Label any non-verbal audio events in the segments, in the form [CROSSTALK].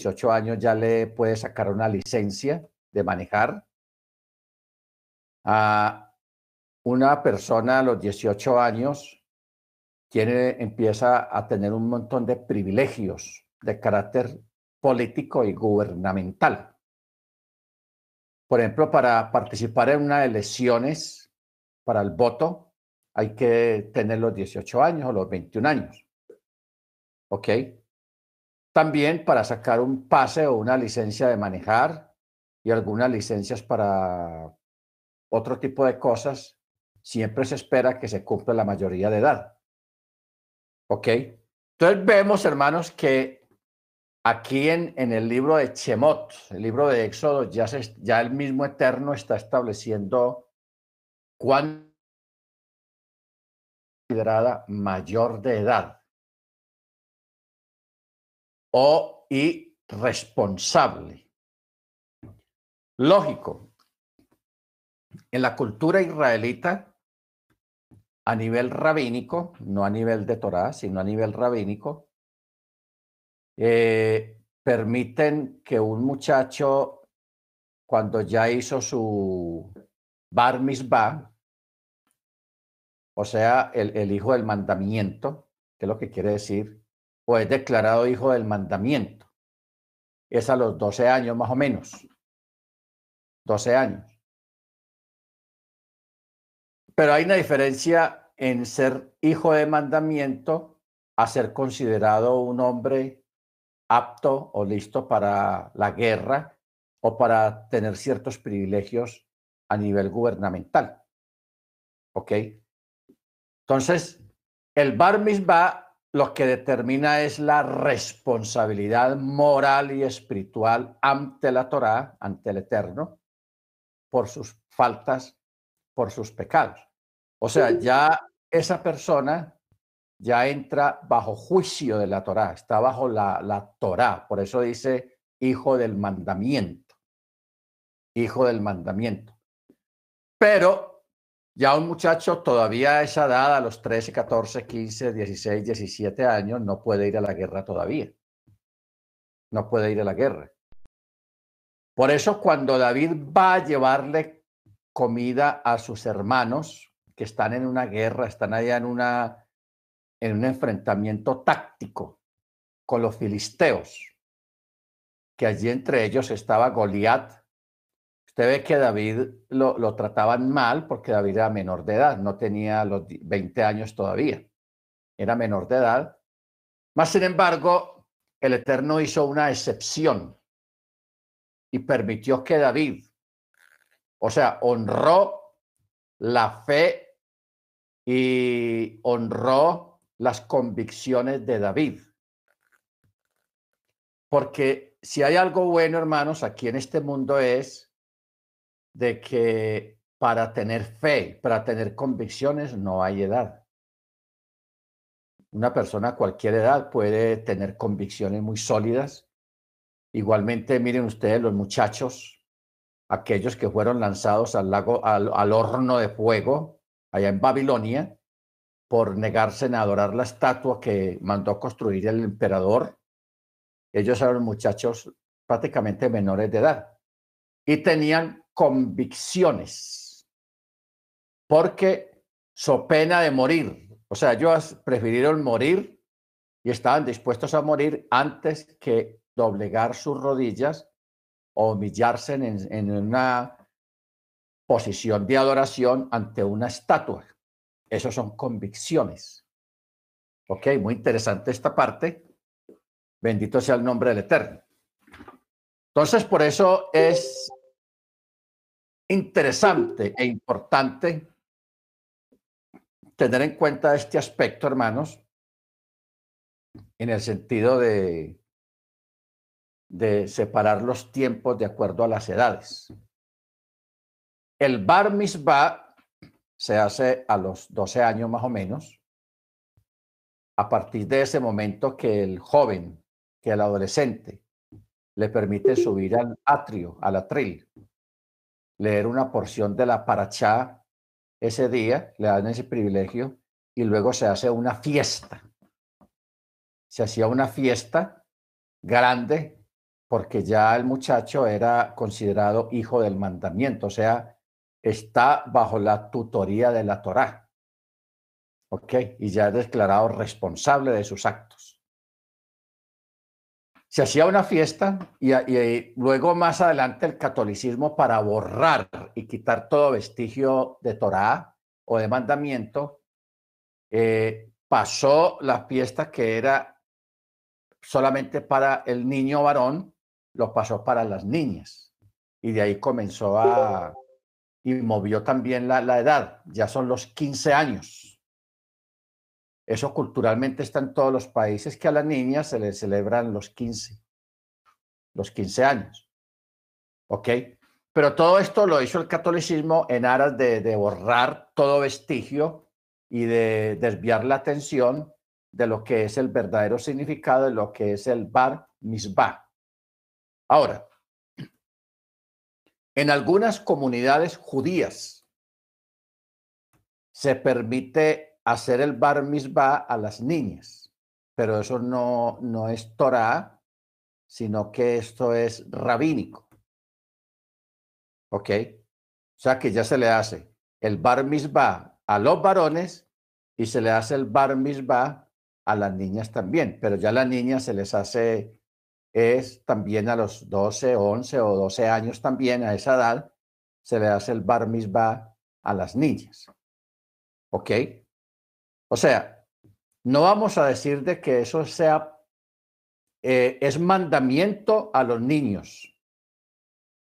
18 años ya le puede sacar una licencia de manejar. A una persona a los 18 años tiene, empieza a tener un montón de privilegios de carácter político y gubernamental. Por ejemplo, para participar en unas elecciones para el voto, hay que tener los 18 años o los 21 años. ¿Ok? También para sacar un pase o una licencia de manejar y algunas licencias para otro tipo de cosas, siempre se espera que se cumpla la mayoría de edad. ¿Ok? Entonces vemos, hermanos, que aquí en, el libro de Chemot, el libro de Éxodo, ya, se, ya el mismo Eterno está estableciendo cuándo considerada mayor de edad o irresponsable. Lógico, en la cultura israelita, a nivel rabínico, no a nivel de Torah, sino a nivel rabínico, eh, permiten que un muchacho, cuando ya hizo su bar mitzvah, o sea, el, el hijo del mandamiento, que es lo que quiere decir, o es declarado hijo del mandamiento. Es a los 12 años más o menos. 12 años. Pero hay una diferencia en ser hijo de mandamiento a ser considerado un hombre apto o listo para la guerra o para tener ciertos privilegios a nivel gubernamental. ¿Ok? Entonces, el bar mitzvah lo que determina es la responsabilidad moral y espiritual ante la Torá, ante el Eterno, por sus faltas, por sus pecados. O sea, ya esa persona ya entra bajo juicio de la Torá, está bajo la, la Torá, por eso dice hijo del mandamiento, hijo del mandamiento. Pero ya un muchacho todavía a esa edad, a los 13, 14, 15, 16, 17 años, no puede ir a la guerra todavía. No puede ir a la guerra. Por eso cuando David va a llevarle comida a sus hermanos que están en una guerra, están allá en, una, en un enfrentamiento táctico con los filisteos, que allí entre ellos estaba Goliat, Usted ve que David lo, lo, trataban mal porque David era menor de edad, no tenía los 20 años todavía, era menor de edad. Más sin embargo, el Eterno hizo una excepción y permitió que David, o sea, honró la fe y honró las convicciones de David. Porque si hay algo bueno, hermanos, aquí en este mundo es de que para tener fe, para tener convicciones, no hay edad. Una persona a cualquier edad puede tener convicciones muy sólidas. Igualmente, miren ustedes los muchachos, aquellos que fueron lanzados al lago, al, al horno de fuego allá en Babilonia por negarse a adorar la estatua que mandó construir el emperador. Ellos eran muchachos prácticamente menores de edad y tenían convicciones, porque so pena de morir. O sea, ellos prefirieron morir y estaban dispuestos a morir antes que doblegar sus rodillas o humillarse en, en una posición de adoración ante una estatua. Esas son convicciones. Ok, muy interesante esta parte. Bendito sea el nombre del Eterno. Entonces, por eso es interesante e importante tener en cuenta este aspecto, hermanos, en el sentido de, separar los tiempos de acuerdo a las edades. El bar mitzvah se hace a los 12 años más o menos, a partir de ese momento que el joven, que el adolescente, le permite subir al atrio, al atril, leer una porción de la parachá ese día, le dan ese privilegio y luego se hace una fiesta. Se hacía una fiesta grande porque ya el muchacho era considerado hijo del mandamiento, o sea, está bajo la tutoría de la Torá. ¿Ok? Y ya es declarado responsable de sus actos. Se hacía una fiesta y, luego más adelante el catolicismo para borrar y quitar todo vestigio de Torá o de mandamiento, eh, pasó la fiesta que era solamente para el niño varón, lo pasó para las niñas. Y de ahí comenzó a, y movió también la, la edad, ya son los 15 años. Eso culturalmente está en todos los países que a las niñas se les celebran los 15, los 15 años. ¿Ok? Pero todo esto lo hizo el catolicismo en aras de, de borrar todo vestigio y de desviar la atención de lo que es el verdadero significado de lo que es el bar misbah. Ahora, en algunas comunidades judías se permite hacer el bar mitzvah a las niñas, pero eso no, no es Torah, sino que esto es rabínico. ¿Ok? O sea que ya se le hace el bar mitzvah a los varones y se le hace el bar mitzvah a las niñas también, pero ya a las niñas se les hace es también a los 12, 11 o 12 años también, a esa edad, se le hace el bar mitzvah a las niñas. ¿Ok? O sea, no vamos a decir de que eso sea, eh, es mandamiento a los niños.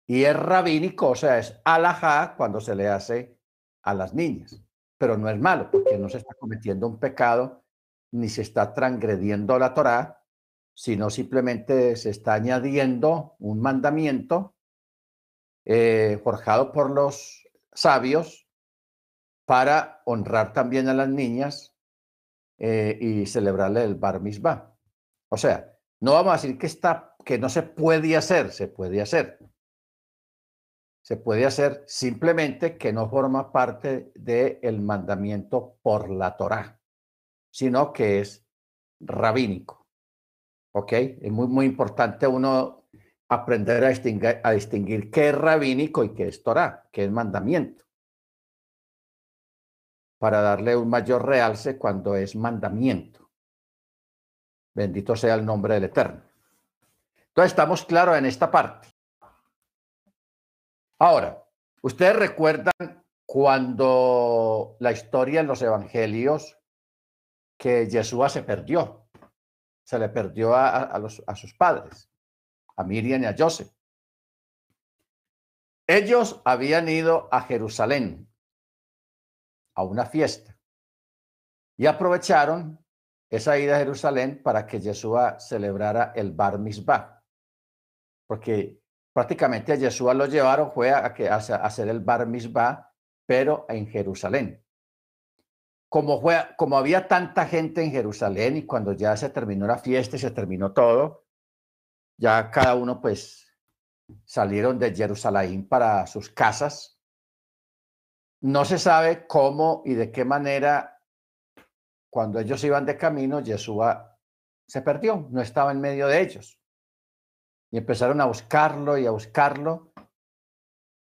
Y es rabínico, o sea, es alajá cuando se le hace a las niñas. Pero no es malo, porque no se está cometiendo un pecado, ni se está transgrediendo la Torá, sino simplemente se está añadiendo un mandamiento eh, forjado por los sabios para honrar también a las niñas eh, y celebrarle el bar mitzvah. O sea, no vamos a decir que, está, que no se puede hacer, se puede hacer. Se puede hacer simplemente que no forma parte del mandamiento por la Torá, sino que es rabínico. ¿Ok? Es muy, muy importante uno aprender a distinguir, a distinguir qué es rabínico y qué es Torah, qué es mandamiento, para darle un mayor realce cuando es mandamiento. Bendito sea el nombre del Eterno. Entonces estamos claros en esta parte. Ahora, ustedes recuerdan cuando la historia en los evangelios que Jesús se perdió se le perdió a, a sus padres, a Miriam y a Joseph. Ellos habían ido a Jerusalén a una fiesta y aprovecharon esa ida a Jerusalén para que Yeshua celebrara el Bar Mitzvah, porque prácticamente a Yeshua lo llevaron fue a, que, a hacer el Bar Mitzvah, pero en Jerusalén como, fue, como había tanta gente en Jerusalén y cuando ya se terminó la fiesta y se terminó todo, ya cada uno pues salieron de Jerusalén para sus casas. No se sabe cómo y de qué manera cuando ellos iban de camino, Yeshua se perdió, no estaba en medio de ellos. Y empezaron a buscarlo y a buscarlo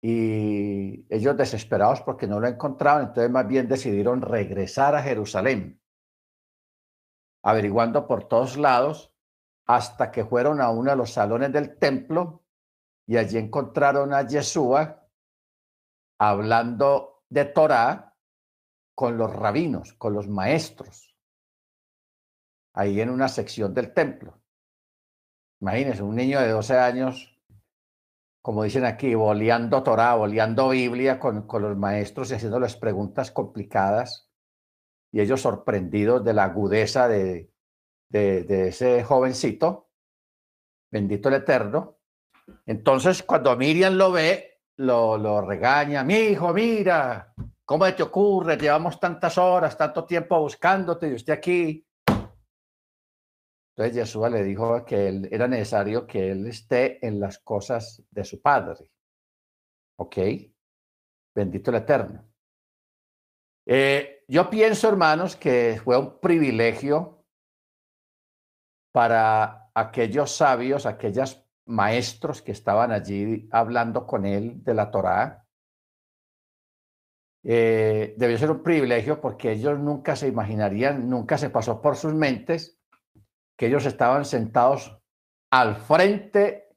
y ellos desesperados porque no lo encontraban, entonces más bien decidieron regresar a Jerusalén, averiguando por todos lados hasta que fueron a uno de los salones del templo y allí encontraron a Yeshua hablando de Torah con los rabinos, con los maestros, ahí en una sección del templo. Imagínense, un niño de 12 años como dicen aquí, boleando Torah, boleando Biblia con, con los maestros y haciéndoles preguntas complicadas y ellos sorprendidos de la agudeza de, de, ese jovencito, bendito el Eterno. Entonces, cuando Miriam lo ve, lo, regaña, mi hijo, mira, ¿cómo te ocurre? Llevamos tantas horas, tanto tiempo buscándote y usted aquí entonces Yeshua le dijo que era necesario que él esté en las cosas de su Padre. ¿Ok? Bendito el Eterno. Eh, yo pienso, hermanos, que fue un privilegio para aquellos sabios, aquellas maestros que estaban allí hablando con él de la Torá. Eh, debió ser un privilegio porque ellos nunca se imaginarían, nunca se pasó por sus mentes que ellos estaban sentados al frente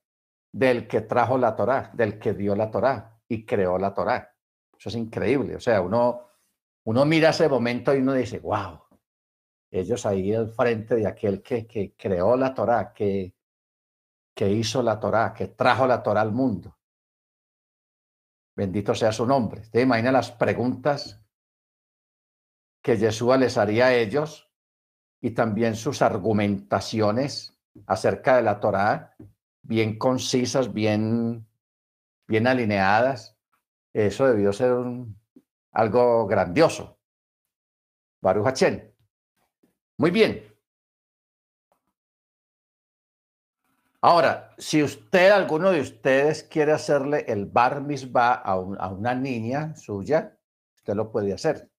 del que trajo la Torá, del que dio la Torá y creó la Torá. Eso es increíble. O sea, uno, uno mira ese momento y uno dice, wow, ellos ahí al frente de aquel que, que creó la Torá, que, que hizo la Torá, que trajo la Torá al mundo. Bendito sea su nombre. ¿Te imaginas las preguntas que Yeshua les haría a ellos y también sus argumentaciones acerca de la Torá, bien concisas, bien, bien alineadas? Eso debió ser algo grandioso. Baruch Hachén. Muy bien. Ahora, si usted, alguno de ustedes quiere hacerle el bar mitzvah a, a una niña suya, usted lo puede hacer.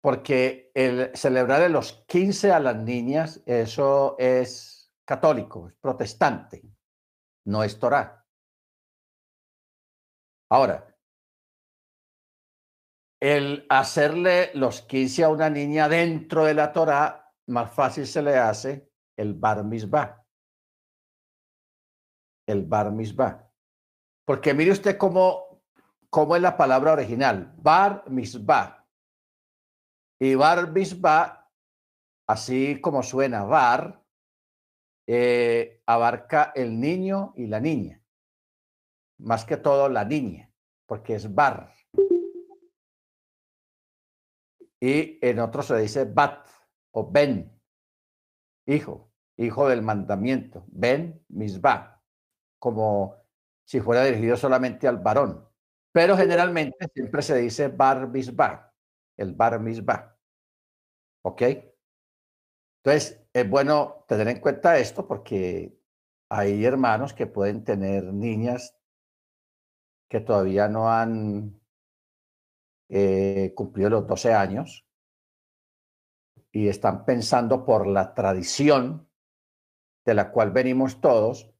Porque el celebrar los 15 a las niñas, eso es católico, es protestante, no es Torah. Ahora, el hacerle los 15 a una niña dentro de la Torah, más fácil se le hace el bar mitzvah. El bar mitzvah. Porque mire usted cómo, cómo es la palabra original, bar mitzvah. Y bar mitzvah, así como suena bar, eh, abarca el niño y la niña. Más que todo la niña, porque es bar. Y en otro se dice bat o ben, hijo, hijo del mandamiento, ben misbah, como si fuera dirigido solamente al varón. Pero generalmente siempre se dice bar misbah, el bar misbah. ¿Ok? Entonces, es bueno tener en cuenta esto porque hay hermanos que pueden tener niñas que todavía no han eh, cumplido los 12 años y están pensando por la tradición de la cual venimos todos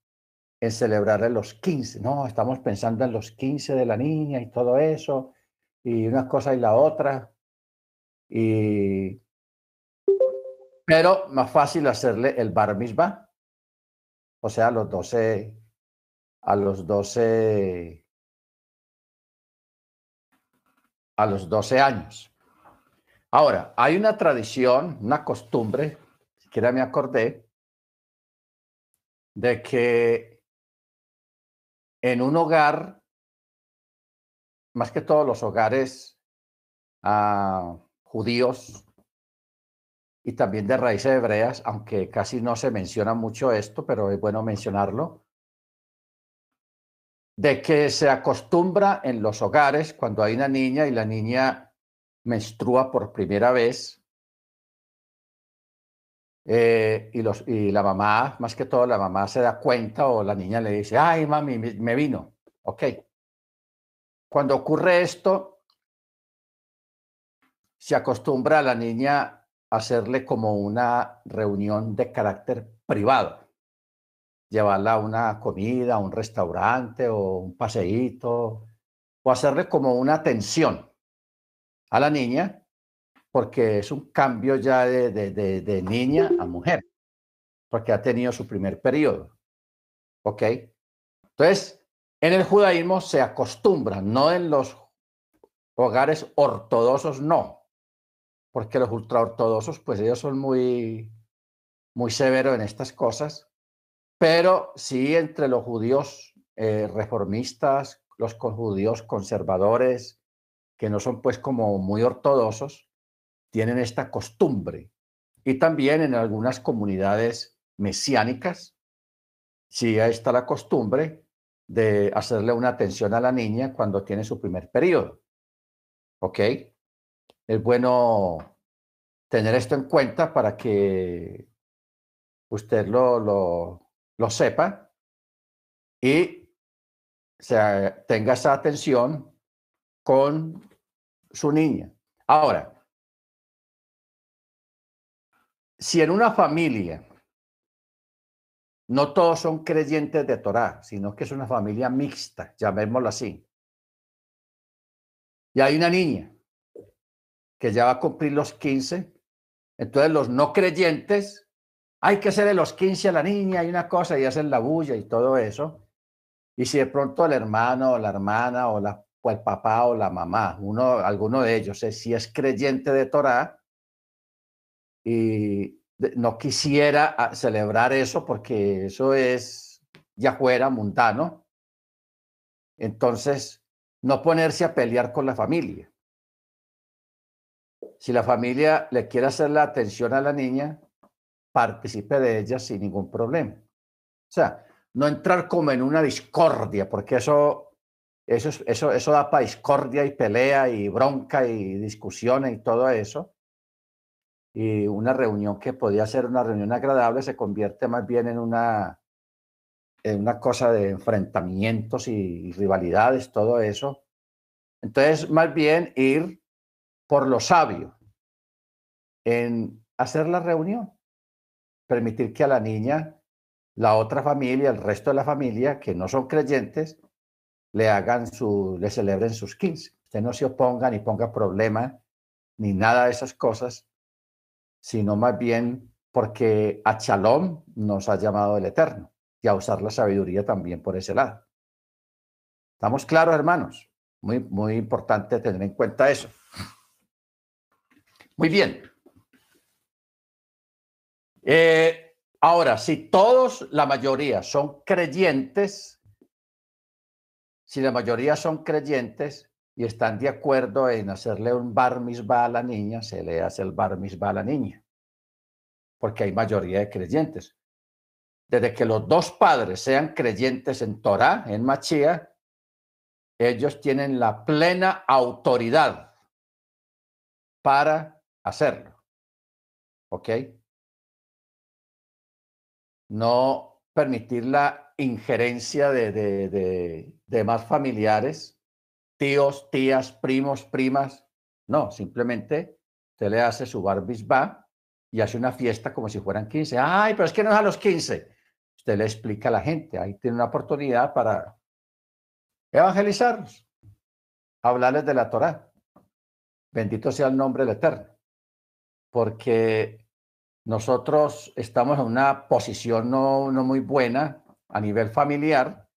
en celebrar los 15. No, estamos pensando en los 15 de la niña y todo eso, y una cosa y la otra. Y... Pero más fácil hacerle el bar mitzvah, o sea, a los 12, a los 12 a los 12 años. Ahora, hay una tradición, una costumbre, siquiera me acordé, de que en un hogar, más que todos los hogares ah, judíos y también de raíces hebreas, aunque casi no se menciona mucho esto, pero es bueno mencionarlo, de que se acostumbra en los hogares cuando hay una niña y la niña menstrua por primera vez eh, y, la mamá, más que todo la mamá se da cuenta o la niña le dice, ay mami, me vino. Ok. Cuando ocurre esto, se acostumbra a la niña a hacerle como una reunión de carácter privado llevarla a una comida, a un restaurante o un paseíto, o hacerle como una atención a la niña, porque es un cambio ya de, de, de, niña a mujer, porque ha tenido su primer periodo. ¿Ok? Entonces, en el judaísmo se acostumbra, no en los hogares ortodoxos, no, porque los ultraortodoxos, pues ellos son muy, muy severos en estas cosas pero sí entre los judíos eh, reformistas, los judíos conservadores, que no son pues como muy ortodoxos, tienen esta costumbre. Y también en algunas comunidades mesiánicas, sí está la costumbre de hacerle una atención a la niña cuando tiene su primer periodo. ¿Ok? Es bueno tener esto en cuenta para que usted lo, lo, lo sepa y se tenga esa atención con su niña. Ahora, si en una familia no todos son creyentes de Torah, sino que es una familia mixta, llamémoslo así. Y hay una niña que ya va a cumplir los 15, entonces los no creyentes, hay que hacerle los 15 a la niña y una cosa y hacen la bulla y todo eso. Y si de pronto el hermano o la hermana o, el papá o la mamá, uno, alguno de ellos, eh, si es creyente de Torah y no quisiera ah, celebrar eso porque eso es ya fuera mundano. Entonces, no ponerse a pelear con la familia. Si la familia le quiere hacer la atención a la niña, participe de ella sin ningún problema. O sea, no entrar como en una discordia, porque eso, eso, eso, eso da para discordia y pelea y bronca y discusiones y todo eso y una reunión que podía ser una reunión agradable se convierte más bien en una, en una cosa de enfrentamientos y rivalidades, todo eso. Entonces, más bien ir por lo sabio en hacer la reunión, permitir que a la niña, la otra familia, el resto de la familia que no son creyentes, le hagan su, le celebren sus 15. Usted no se oponga ni ponga problema ni nada de esas cosas, sino más bien porque a Shalom nos ha llamado el Eterno y a usar la sabiduría también por ese lado. ¿Estamos claros, hermanos? Muy, muy importante tener en cuenta eso. Muy bien. Eh, ahora, si todos, la mayoría, son creyentes, si la mayoría son creyentes, y están de acuerdo en hacerle un bar a la niña, se le hace el bar a la niña, porque hay mayoría de creyentes. Desde que los dos padres sean creyentes en Torah, en Machía, ellos tienen la plena autoridad para hacerlo. ¿Ok? No permitir la injerencia de, de, de más familiares tíos, tías, primos, primas. No, simplemente usted le hace su va y hace una fiesta como si fueran 15. Ay, pero es que no es a los 15. Usted le explica a la gente, ahí tiene una oportunidad para evangelizarlos, hablarles de la Torah. Bendito sea el nombre del Eterno. Porque nosotros estamos en una posición no, no muy buena a nivel familiar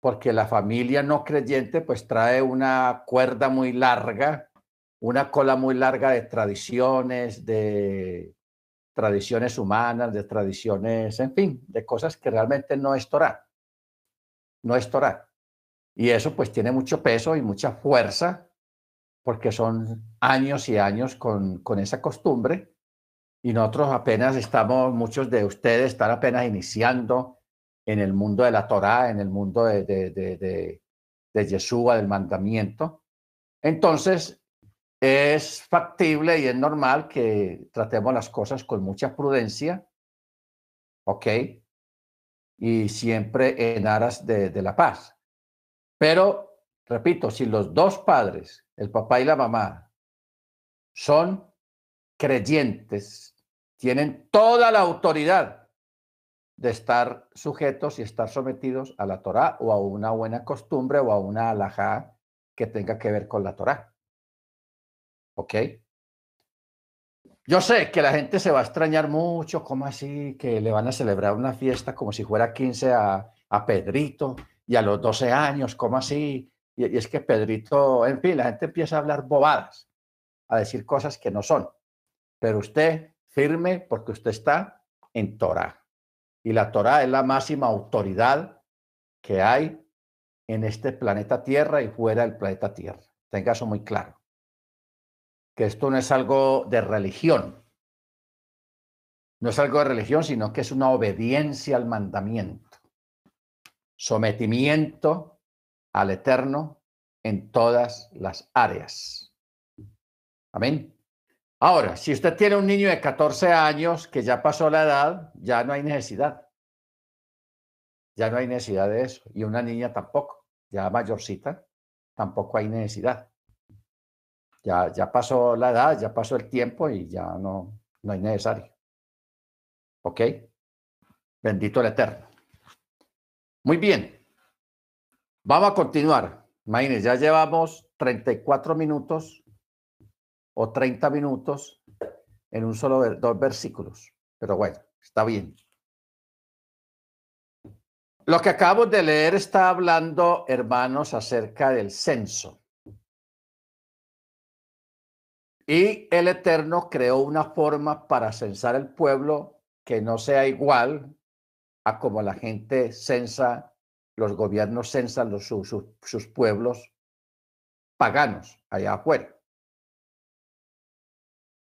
porque la familia no creyente pues trae una cuerda muy larga, una cola muy larga de tradiciones, de tradiciones humanas, de tradiciones, en fin, de cosas que realmente no es Torah. No es Torah. Y eso pues tiene mucho peso y mucha fuerza, porque son años y años con, con esa costumbre. Y nosotros apenas estamos, muchos de ustedes están apenas iniciando en el mundo de la Torá, en el mundo de, de, de, de, Yeshua, del mandamiento. Entonces, es factible y es normal que tratemos las cosas con mucha prudencia, ¿ok? Y siempre en aras de, de la paz. Pero, repito, si los dos padres, el papá y la mamá, son creyentes, tienen toda la autoridad de estar sujetos y estar sometidos a la Torá o a una buena costumbre o a una alajá que tenga que ver con la Torá. ¿Ok? Yo sé que la gente se va a extrañar mucho, ¿cómo así? Que le van a celebrar una fiesta como si fuera 15 a, a Pedrito y a los 12 años, ¿cómo así? Y, y, es que Pedrito, en fin, la gente empieza a hablar bobadas, a decir cosas que no son. Pero usted firme porque usted está en Torah y la Torá es la máxima autoridad que hay en este planeta Tierra y fuera del planeta Tierra. Tenga eso muy claro. Que esto no es algo de religión. No es algo de religión, sino que es una obediencia al mandamiento. Sometimiento al Eterno en todas las áreas. Amén. Ahora, si usted tiene un niño de 14 años que ya pasó la edad, ya no hay necesidad. Ya no hay necesidad de eso. Y una niña tampoco, ya mayorcita, tampoco hay necesidad. Ya, ya pasó la edad, ya pasó el tiempo y ya no, no hay necesario. ¿Ok? Bendito el Eterno. Muy bien. Vamos a continuar. Imagínense, ya llevamos 34 minutos o 30 minutos en un solo dos versículos. Pero bueno, está bien. Lo que acabamos de leer está hablando, hermanos, acerca del censo. Y el Eterno creó una forma para censar el pueblo que no sea igual a como la gente censa, los gobiernos censan los, sus, sus pueblos paganos allá afuera.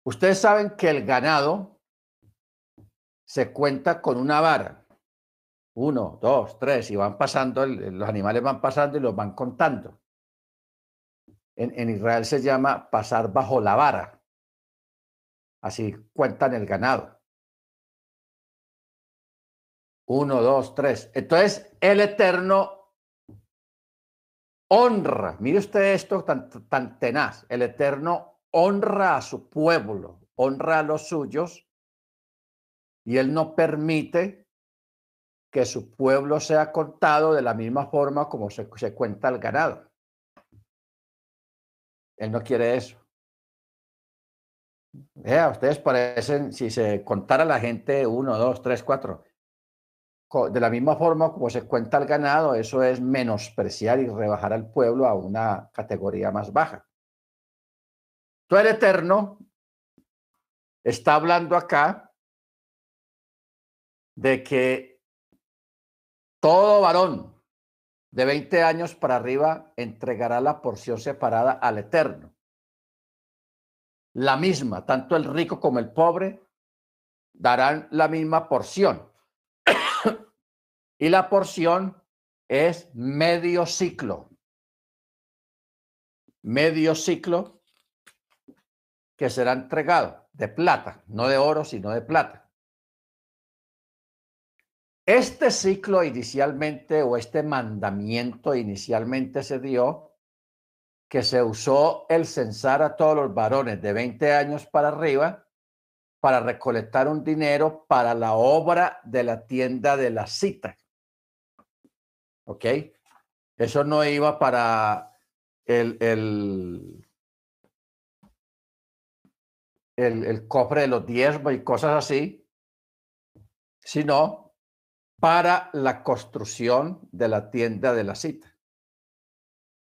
Ustedes saben que el ganado se cuenta con una vara uno, dos, tres, y van pasando, los animales van pasando y los van contando. En, Israel se llama pasar bajo la vara. Así cuentan el ganado. Uno, dos, tres. Entonces, el Eterno honra, mire usted esto tan, tan tenaz, el Eterno honra a su pueblo, honra a los suyos, y él no permite que su pueblo sea contado de la misma forma como se, cuenta el ganado. Él no quiere eso. Vea, ustedes parecen, si se contara la gente uno, dos, tres, cuatro, de la misma forma como se cuenta el ganado, eso es menospreciar y rebajar al pueblo a una categoría más baja. El Eterno está hablando acá de que todo varón de 20 años para arriba entregará la porción separada al Eterno. La misma, tanto el rico como el pobre darán la misma porción. y la porción es medio ciclo. Medio ciclo que será entregado de plata, no de oro, sino de plata. Este ciclo inicialmente o este mandamiento inicialmente se dio que se usó el censar a todos los varones de 20 años para arriba para recolectar un dinero para la obra de la tienda de la cita. ¿Ok? Eso no iba para el, el, el, el cofre de los diezmos y cosas así, sino para la construcción de la tienda de la cita.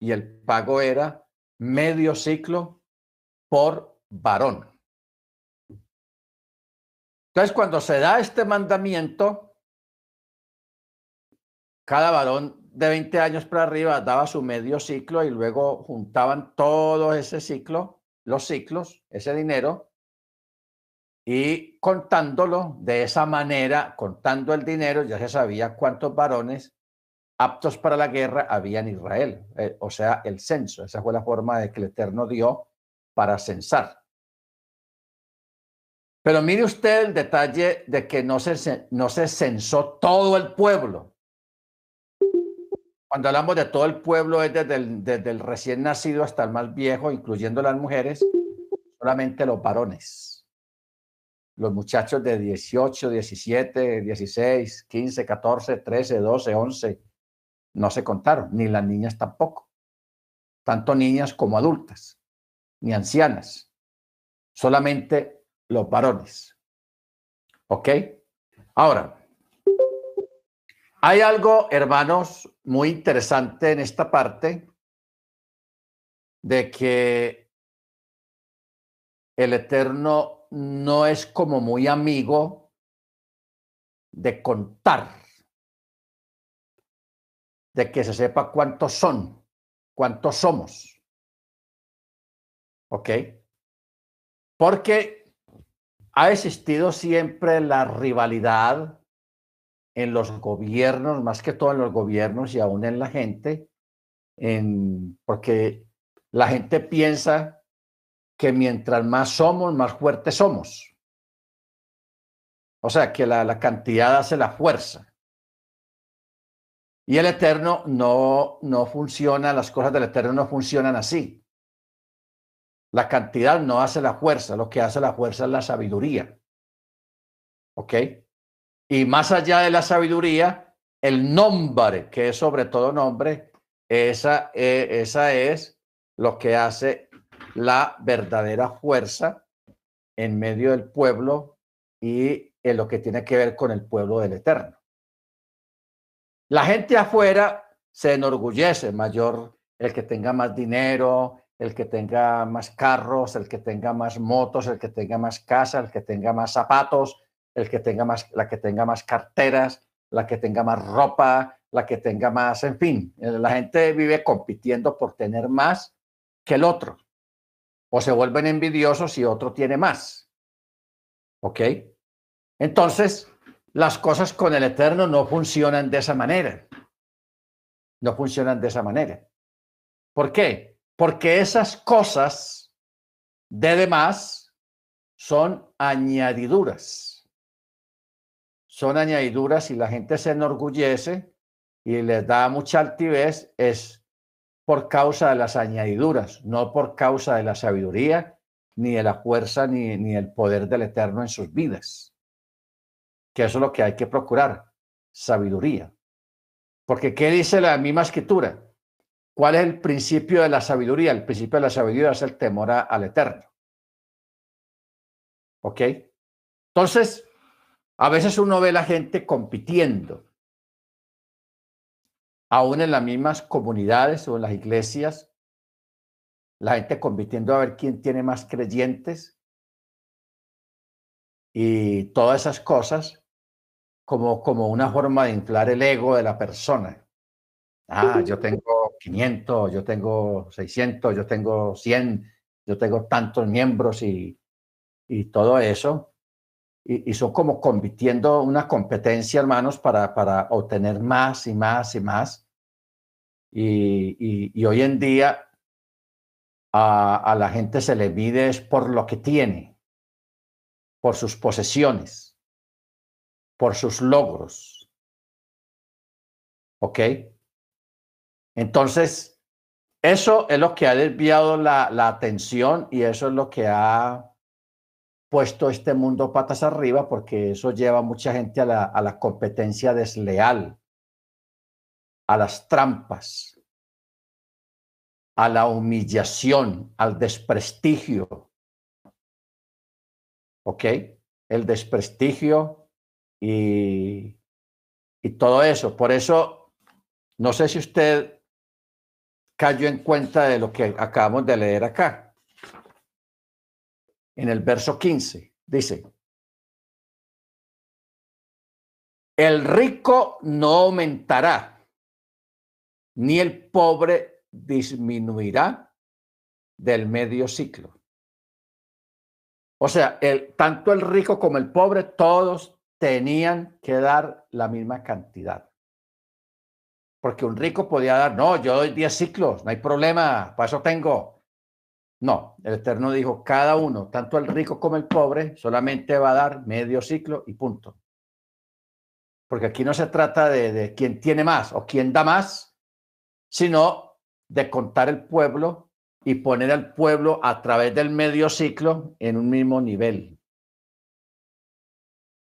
Y el pago era medio ciclo por varón. Entonces, cuando se da este mandamiento, cada varón de 20 años para arriba daba su medio ciclo y luego juntaban todo ese ciclo, los ciclos, ese dinero, y contándolo de esa manera, contando el dinero, ya se sabía cuántos varones aptos para la guerra había en Israel, eh, o sea, el censo. Esa fue la forma de que el Eterno dio para censar. Pero mire usted el detalle de que no se, no se censó todo el pueblo. Cuando hablamos de todo el pueblo es desde el, desde el recién nacido hasta el más viejo, incluyendo las mujeres, solamente los varones los muchachos de 18, 17, 16, 15, 14, 13, 12, 11, no se contaron, ni las niñas tampoco, tanto niñas como adultas, ni ancianas, solamente los varones. ¿Ok? Ahora, hay algo, hermanos, muy interesante en esta parte de que el Eterno no es como muy amigo de contar, de que se sepa cuántos son, cuántos somos. ¿Ok? Porque ha existido siempre la rivalidad en los gobiernos, más que todo en los gobiernos y aún en la gente, en, porque la gente piensa que mientras más somos, más fuertes somos. O sea, que la, cantidad hace la fuerza. Y el eterno no, no funciona, las cosas del eterno no funcionan así. La cantidad no hace la fuerza, lo que hace la fuerza es la sabiduría. ¿Ok? Y más allá de la sabiduría, el nombre, que es sobre todo nombre, esa, eh, esa es lo que hace la verdadera fuerza en medio del pueblo y en lo que tiene que ver con el pueblo del Eterno. La gente afuera se enorgullece, mayor el que tenga más dinero, el que tenga más carros, el que tenga más motos, el que tenga más casa, el que tenga más zapatos, el que tenga más, la que tenga más carteras, la que tenga más ropa, la que tenga más, en fin, la gente vive compitiendo por tener más que el otro. O se vuelven envidiosos si otro tiene más. ¿Ok? Entonces, las cosas con el Eterno no funcionan de esa manera. No funcionan de esa manera. ¿Por qué? Porque esas cosas de demás son añadiduras. Son añadiduras y la gente se enorgullece y les da mucha altivez es por causa de las añadiduras, no por causa de la sabiduría, ni de la fuerza, ni, ni el poder del Eterno en sus vidas. Que eso es lo que hay que procurar, sabiduría. Porque ¿qué dice la misma escritura? ¿Cuál es el principio de la sabiduría? El principio de la sabiduría es el temor al eterno. ¿Ok? Entonces, a veces uno ve la gente compitiendo, aún en las mismas comunidades o en las iglesias, la gente compitiendo a ver quién tiene más creyentes y todas esas cosas como, como una forma de inflar el ego de la persona. Ah, yo tengo 500, yo tengo 600, yo tengo 100, yo tengo tantos miembros y, y todo eso. Y, y, son como compitiendo una competencia, hermanos, para, para obtener más y más y más. Y, y, hoy en día a, la gente se le mide por lo que tiene, por sus posesiones, por sus logros. ¿Ok? Entonces, eso es lo que ha desviado la, la, atención y eso es lo que ha puesto este mundo patas arriba, porque eso lleva a mucha gente a la, a la competencia desleal, a las trampas, a la humillación, al desprestigio. ¿Ok? El desprestigio y, y todo eso. Por eso, no sé si usted cayó en cuenta de lo que acabamos de leer acá. En el verso 15 dice, el rico no aumentará, ni el pobre disminuirá del medio ciclo. O sea, el, tanto el rico como el pobre, todos tenían que dar la misma cantidad. Porque un rico podía dar, no, yo doy 10 ciclos, no hay problema, para eso tengo. No, el Eterno dijo, cada uno, tanto el rico como el pobre, solamente va a dar medio ciclo y punto. Porque aquí no se trata de, de quién tiene más o quién da más, sino de contar el pueblo y poner al pueblo a través del medio ciclo en un mismo nivel.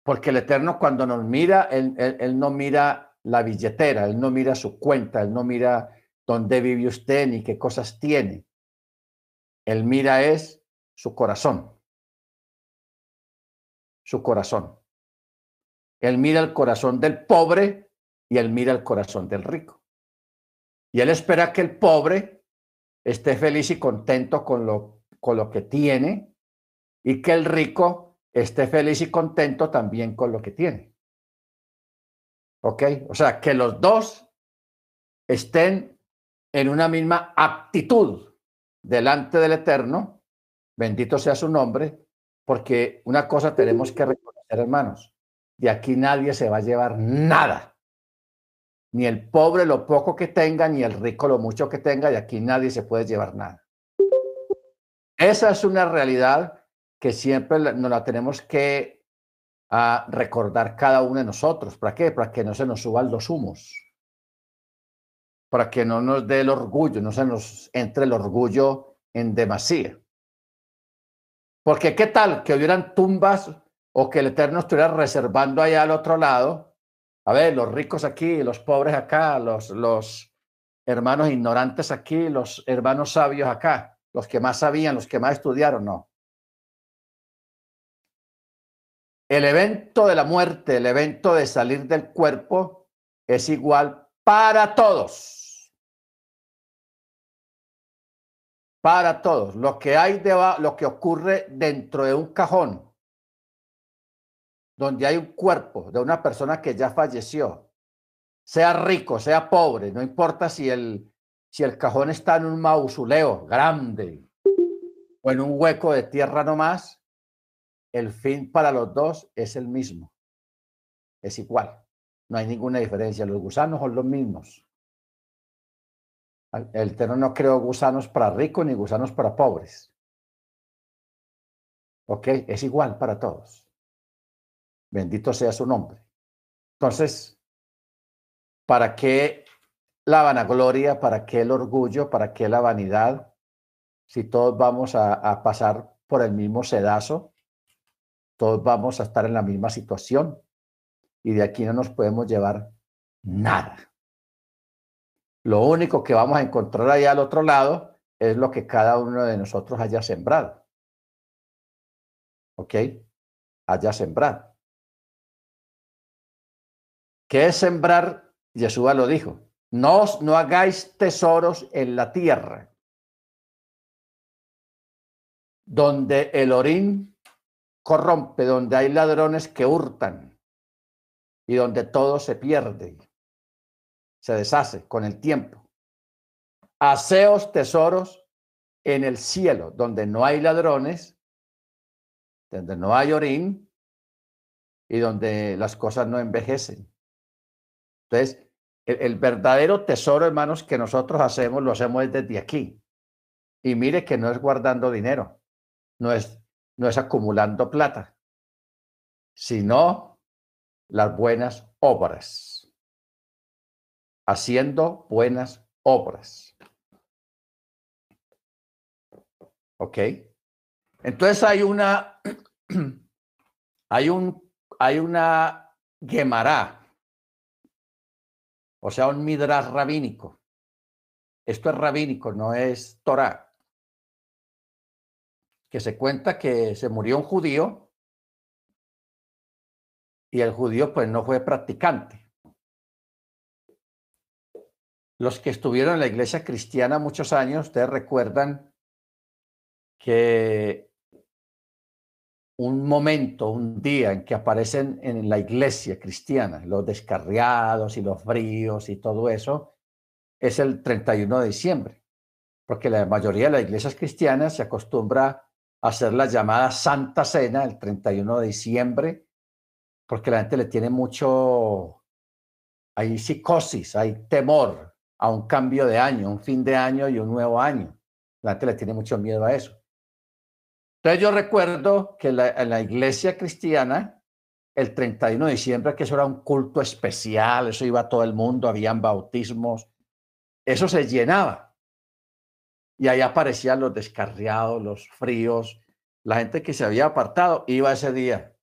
Porque el Eterno cuando nos mira, él, él, él no mira la billetera, él no mira su cuenta, él no mira dónde vive usted ni qué cosas tiene. Él mira es su corazón. Su corazón. Él mira el corazón del pobre y él mira el corazón del rico. Y él espera que el pobre esté feliz y contento con lo, con lo que tiene y que el rico esté feliz y contento también con lo que tiene. ¿Ok? O sea, que los dos estén en una misma actitud delante del Eterno, bendito sea su nombre, porque una cosa tenemos que reconocer, hermanos, de aquí nadie se va a llevar nada. Ni el pobre lo poco que tenga, ni el rico lo mucho que tenga, de aquí nadie se puede llevar nada. Esa es una realidad que siempre nos la tenemos que a recordar cada uno de nosotros. ¿Para qué? Para que no se nos suban los humos. Para que no nos dé el orgullo, no se nos entre el orgullo en demasía. Porque qué tal que hubieran tumbas o que el Eterno estuviera reservando allá al otro lado. A ver, los ricos aquí, los pobres acá, los, los hermanos ignorantes aquí, los hermanos sabios acá, los que más sabían, los que más estudiaron, no. El evento de la muerte, el evento de salir del cuerpo es igual para todos. Para todos. Lo que hay lo que ocurre dentro de un cajón donde hay un cuerpo de una persona que ya falleció, sea rico, sea pobre, no importa si el, si el cajón está en un mausoleo grande o en un hueco de tierra nomás, el fin para los dos es el mismo. Es igual. No hay ninguna diferencia. Los gusanos son los mismos. El Eterno no creó gusanos para ricos ni gusanos para pobres. ¿Ok? Es igual para todos. Bendito sea su nombre. Entonces, ¿para qué la vanagloria? ¿Para qué el orgullo? ¿Para qué la vanidad? Si todos vamos a, pasar por el mismo sedazo, todos vamos a estar en la misma situación y de aquí no nos podemos llevar nada. Lo único que vamos a encontrar allá al otro lado es lo que cada uno de nosotros haya sembrado. ¿Ok? Haya sembrado. ¿Qué es sembrar? Yeshua lo dijo. No, no hagáis tesoros en la tierra, donde el orín corrompe, donde hay ladrones que hurtan y donde todo se pierde, se deshace con el tiempo. Haceos tesoros en el cielo, donde no hay ladrones, donde no hay orín y donde las cosas no envejecen. Entonces, el, verdadero tesoro, hermanos, que nosotros hacemos, lo hacemos desde aquí. Y mire que no es guardando dinero, no es, no es acumulando plata, sino las buenas obras. Haciendo buenas obras. ¿Ok? Entonces hay una, [CLEARS THROAT] hay un, hay una Gemara o sea, un midrash rabínico. Esto es rabínico, no es Torah. Que se cuenta que se murió un judío y el judío pues no fue practicante. Los que estuvieron en la iglesia cristiana muchos años, ustedes recuerdan que un momento, un día en que aparecen en la iglesia cristiana, los descarriados y los fríos y todo eso, es el 31 de diciembre, porque la mayoría de las iglesias cristianas se acostumbra a hacer la llamada Santa Cena el 31 de diciembre, porque la gente le tiene mucho, hay psicosis, hay temor a un cambio de año, un fin de año y un nuevo año. La gente le tiene mucho miedo a eso. Entonces yo recuerdo que en la iglesia cristiana, el 31 de diciembre, que eso era un culto especial, eso iba a todo el mundo, habían bautismos, eso se llenaba. Y ahí aparecían los descarriados, los fríos, la gente que se había apartado iba ese día.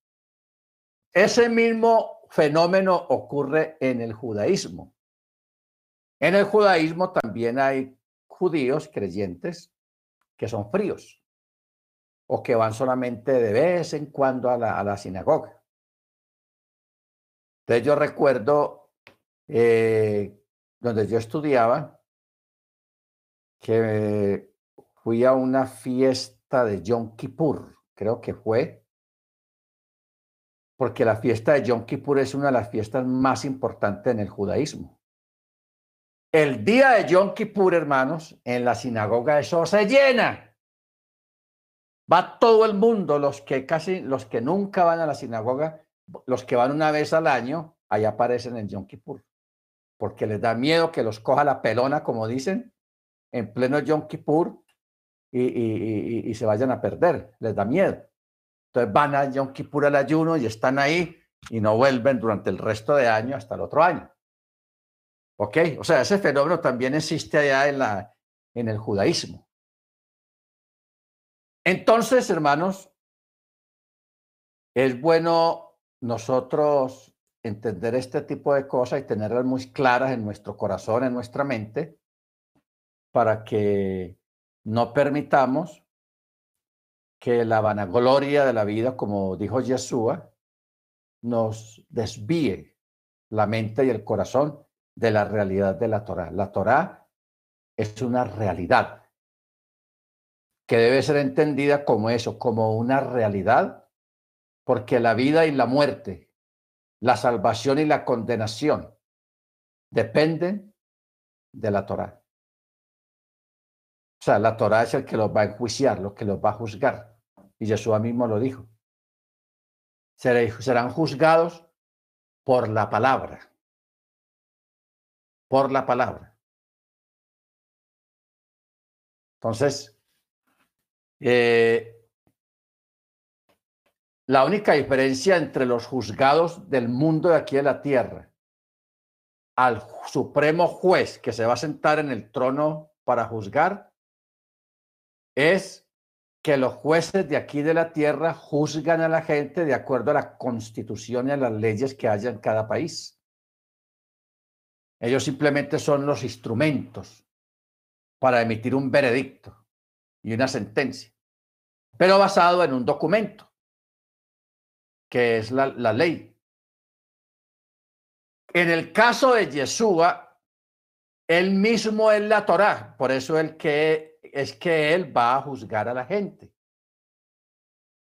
Ese mismo fenómeno ocurre en el judaísmo. En el judaísmo también hay judíos creyentes que son fríos o que van solamente de vez en cuando a la, sinagoga. Entonces yo recuerdo eh, donde yo estudiaba que fui a una fiesta de Yom Kippur, creo que fue, porque la fiesta de Yom Kippur es una de las fiestas más importantes en el judaísmo. El día de Yom Kippur, hermanos, en la sinagoga eso se llena. Va todo el mundo, los que casi, los que nunca van a la sinagoga, los que van una vez al año, ahí aparecen en Yom Kippur, porque les da miedo que los coja la pelona, como dicen, en pleno Yom Kippur y, y, se vayan a perder, les da miedo. Entonces van a Yom Kippur al ayuno y están ahí y no vuelven durante el resto de año hasta el otro año. ¿Ok? O sea, ese fenómeno también existe allá en, la, en el judaísmo. Entonces, hermanos, es bueno nosotros entender este tipo de cosas y tenerlas muy claras en nuestro corazón, en nuestra mente, para que no permitamos que la vanagloria de la vida, como dijo Yeshua, nos desvíe la mente y el corazón de la realidad de la Torah. La Torah es una realidad que debe ser entendida como eso, como una realidad, porque la vida y la muerte, la salvación y la condenación dependen de la Torah. O sea, la Torah es el que los va a enjuiciar, lo que los va a juzgar. Y Jesús mismo lo dijo. Serán juzgados por la palabra. Por la palabra. Entonces, eh, la única diferencia entre los juzgados del mundo de aquí de la tierra al supremo juez que se va a sentar en el trono para juzgar es que los jueces de aquí de la tierra juzgan a la gente de acuerdo a la constitución y a las leyes que haya en cada país. Ellos simplemente son los instrumentos para emitir un veredicto y una sentencia, pero basado en un documento, que es la, ley. En el caso de Yeshua, él mismo es la Torá, por eso el que es que él va a juzgar a la gente.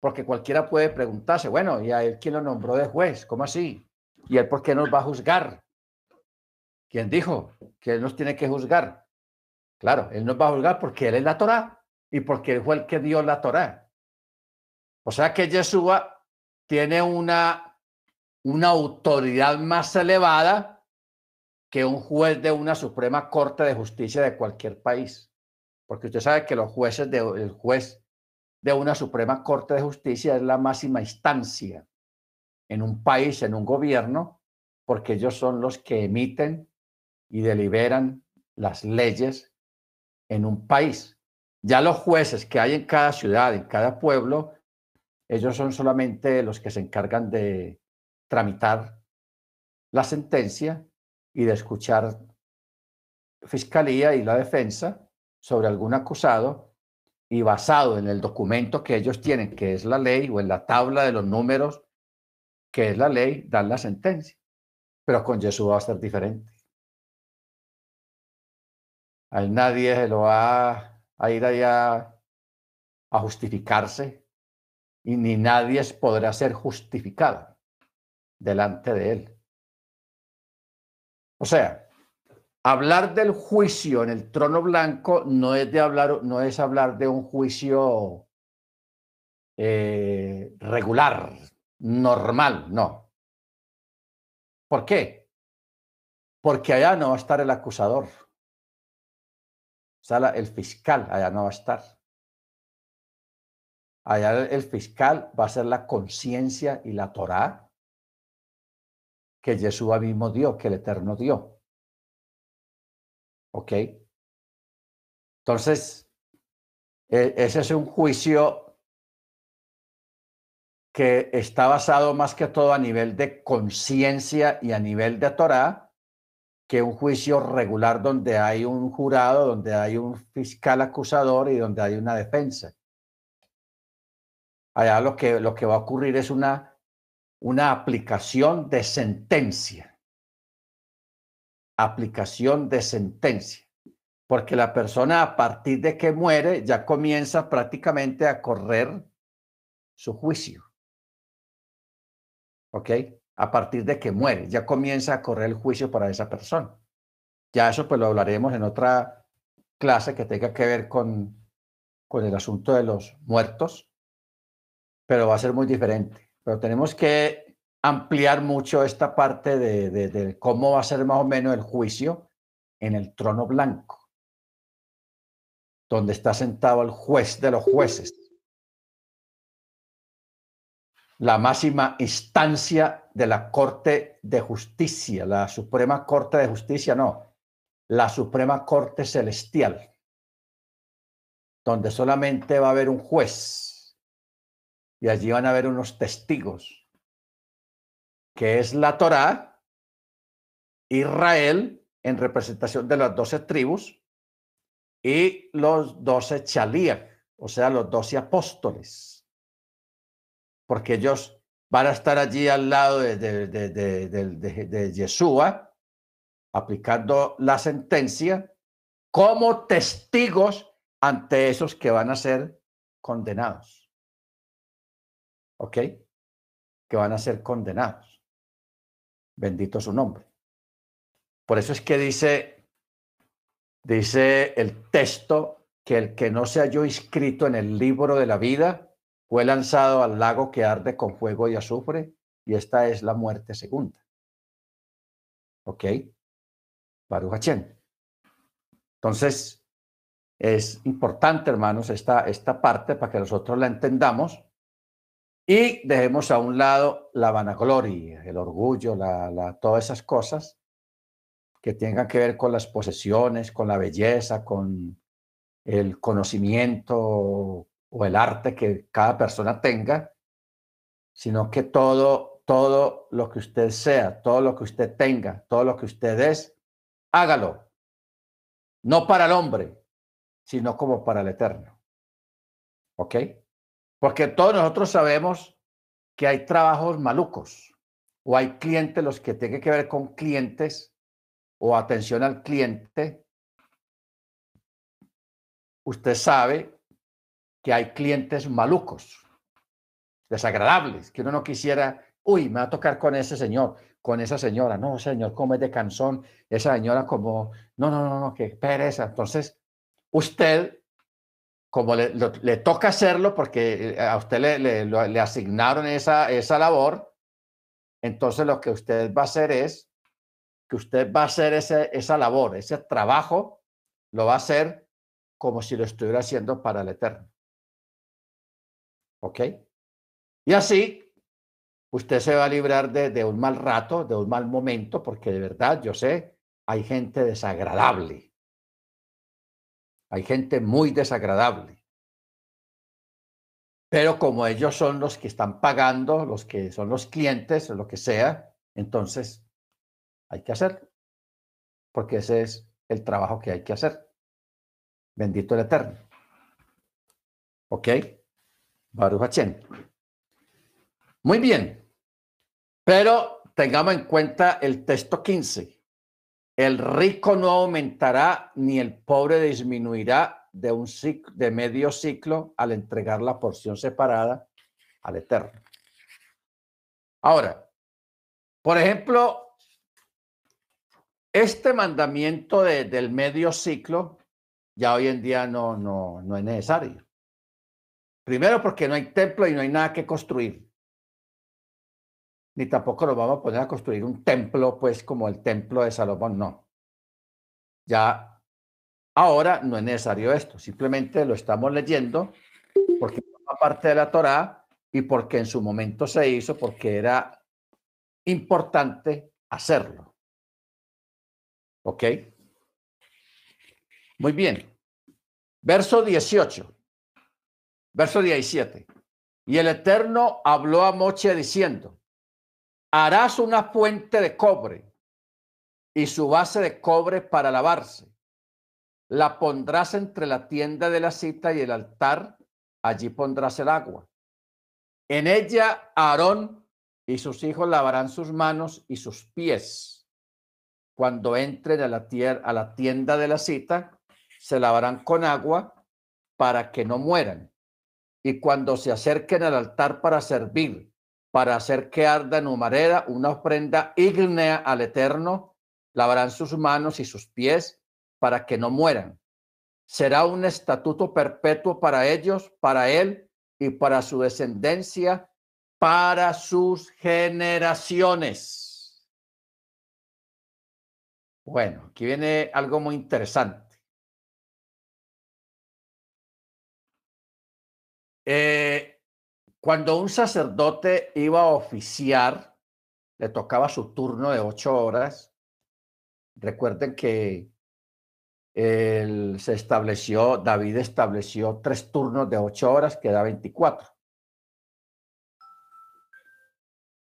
Porque cualquiera puede preguntarse, bueno, ¿y a él quién lo nombró de juez? ¿Cómo así? ¿Y él por qué nos va a juzgar? ¿Quién dijo que él nos tiene que juzgar? Claro, él nos va a juzgar porque él es la Torá y porque él fue el que dio la Torá. O sea que Yeshua tiene una, una autoridad más elevada que un juez de una Suprema Corte de Justicia de cualquier país porque usted sabe que los jueces de, el juez de una Suprema Corte de Justicia es la máxima instancia en un país, en un gobierno, porque ellos son los que emiten y deliberan las leyes en un país. Ya los jueces que hay en cada ciudad, en cada pueblo, ellos son solamente los que se encargan de tramitar la sentencia y de escuchar fiscalía y la defensa sobre algún acusado y basado en el documento que ellos tienen, que es la ley, o en la tabla de los números, que es la ley, dan la sentencia. Pero con Jesús va a ser diferente. Nadie lo va a ir allá a justificarse y ni nadie podrá ser justificado delante de él. O sea, Hablar del juicio en el trono blanco no es, de hablar, no es hablar de un juicio eh, regular, normal, no. ¿Por qué? Porque allá no va a estar el acusador. O el fiscal allá no va a estar. Allá el fiscal va a ser la conciencia y la Torá que Jesús mismo dio, que el Eterno dio. ¿Ok? Entonces, e, ese es un juicio que está basado más que todo a nivel de conciencia y a nivel de Torah, que un juicio regular donde hay un jurado, donde hay un fiscal acusador y donde hay una defensa. Allá lo que, lo que va a ocurrir es una, una aplicación de sentencia aplicación de sentencia, porque la persona a partir de que muere ya comienza prácticamente a correr su juicio. ¿Ok? A partir de que muere, ya comienza a correr el juicio para esa persona. Ya eso pues lo hablaremos en otra clase que tenga que ver con, con el asunto de los muertos, pero va a ser muy diferente. Pero tenemos que ampliar mucho esta parte de, cómo va a ser más o menos el juicio en el trono blanco, donde está sentado el juez de los jueces. La máxima instancia de la Corte de Justicia, la Suprema Corte de Justicia, no, la Suprema Corte Celestial, donde solamente va a haber un juez y allí van a haber unos testigos, que es la Torá, Israel en representación de las doce tribus y los doce chalías, o sea, los doce apóstoles, porque ellos van a estar allí al lado de, de, de, de Yeshua, aplicando la sentencia como testigos ante esos que van a ser condenados. ¿Ok? Que van a ser condenados. Bendito su nombre. Por eso es que dice, dice el texto que el que no se halló inscrito en el libro de la vida fue lanzado al lago que arde con fuego y azufre, y esta es la muerte segunda. ¿Ok? Baruch Entonces, es importante, hermanos, esta, esta parte para que nosotros la entendamos y dejemos a un lado la vanagloria, el orgullo, la, la, todas esas cosas que tengan que ver con las posesiones, con la belleza, con el conocimiento o el arte que cada persona tenga, sino que todo, todo lo que usted sea, todo lo que usted tenga, todo lo que usted es, hágalo. No para el hombre, sino como para el eterno. ¿Ok? Porque todos nosotros sabemos que hay trabajos malucos o hay clientes los que tienen que ver con clientes o atención al cliente. Usted sabe que hay clientes malucos, desagradables, que uno no quisiera, uy, me va a tocar con ese señor, con esa señora. No, señor, como es de cansón, esa señora como, no, no, no, no, qué pereza. Entonces, usted, como le, toca hacerlo porque eh, a usted le, le, asignaron esa, esa labor, entonces lo que usted va a hacer es que usted va a hacer ese, esa labor, ese trabajo, lo va a hacer como si lo estuviera haciendo para el Eterno. ¿Ok? Y así, usted se va a librar de, un mal rato, de un mal momento, porque de verdad, yo sé, hay gente desagradable hay gente muy desagradable. Pero como ellos son los que están pagando, los que son los clientes, lo que sea, entonces hay que hacerlo. Porque ese es el trabajo que hay que hacer. Bendito el Eterno. ¿Ok? Baruch Muy bien. Pero tengamos en cuenta el texto 15. El rico no aumentará ni el pobre disminuirá de un ciclo, de medio ciclo al entregar la porción separada al Eterno. Ahora, por ejemplo, este mandamiento del medio ciclo ya hoy en día no, no, no es necesario. Primero porque no hay templo y no hay nada que construir ni tampoco nos vamos a poner a construir un templo, pues como el templo de Salomón, no. Ya ahora no es necesario esto, simplemente lo estamos leyendo porque forma parte de la Torá y porque en su momento se hizo, porque era importante hacerlo. ¿Ok? Muy bien. Verso 18. Verso 17. Y el Eterno habló a Moche diciendo, harás una fuente de cobre y su base de cobre para lavarse. La pondrás entre la tienda de la cita y el altar, allí pondrás el agua. En ella Aarón y sus hijos lavarán sus manos y sus pies. Cuando entren a la, a la tienda de la cita, se lavarán con agua para que no mueran. Y cuando se acerquen al altar para servir, para hacer que arda en humareda una ofrenda ígnea al Eterno, lavarán sus manos y sus pies para que no mueran. Será un estatuto perpetuo para ellos, para él y para su descendencia, para sus generaciones. Bueno, aquí viene algo muy interesante. Eh, cuando un sacerdote iba a oficiar, le tocaba su turno de ocho horas. Recuerden que se estableció, David estableció tres turnos de ocho horas, que da 24.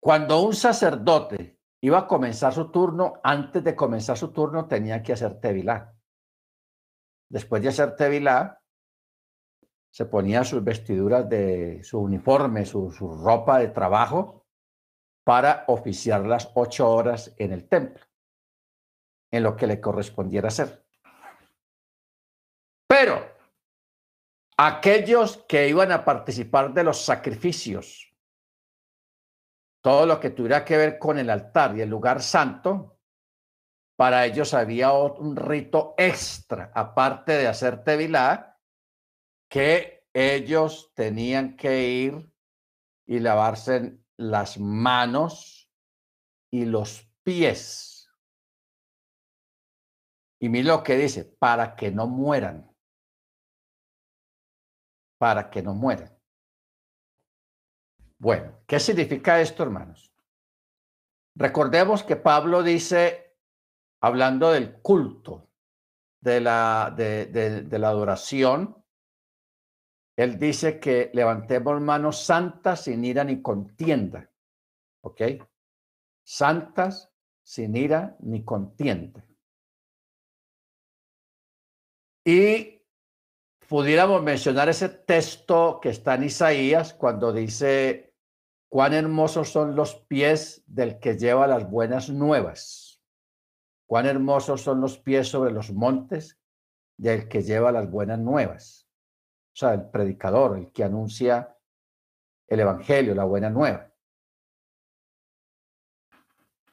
Cuando un sacerdote iba a comenzar su turno, antes de comenzar su turno tenía que hacer tevilá. Después de hacer tevilá, se ponía sus vestiduras de su uniforme, su, ropa de trabajo para oficiar las ocho horas en el templo, en lo que le correspondiera hacer. Pero aquellos que iban a participar de los sacrificios, todo lo que tuviera que ver con el altar y el lugar santo, para ellos había un rito extra, aparte de hacer tevilá, que ellos tenían que ir y lavarse las manos y los pies. Y mira lo que dice, para que no mueran. Para que no mueran. Bueno, ¿qué significa esto, hermanos? Recordemos que Pablo dice, hablando del culto, de la, de, la adoración, él dice que levantemos manos santas sin ira ni contienda. ¿Ok? Santas sin ira ni contienda. Y pudiéramos mencionar ese texto que está en Isaías cuando dice, Cuán hermosos son los pies del que lleva las buenas nuevas. Cuán hermosos son los pies sobre los montes del que lleva las buenas nuevas. Sea, el predicador, el que anuncia el Evangelio, la buena nueva.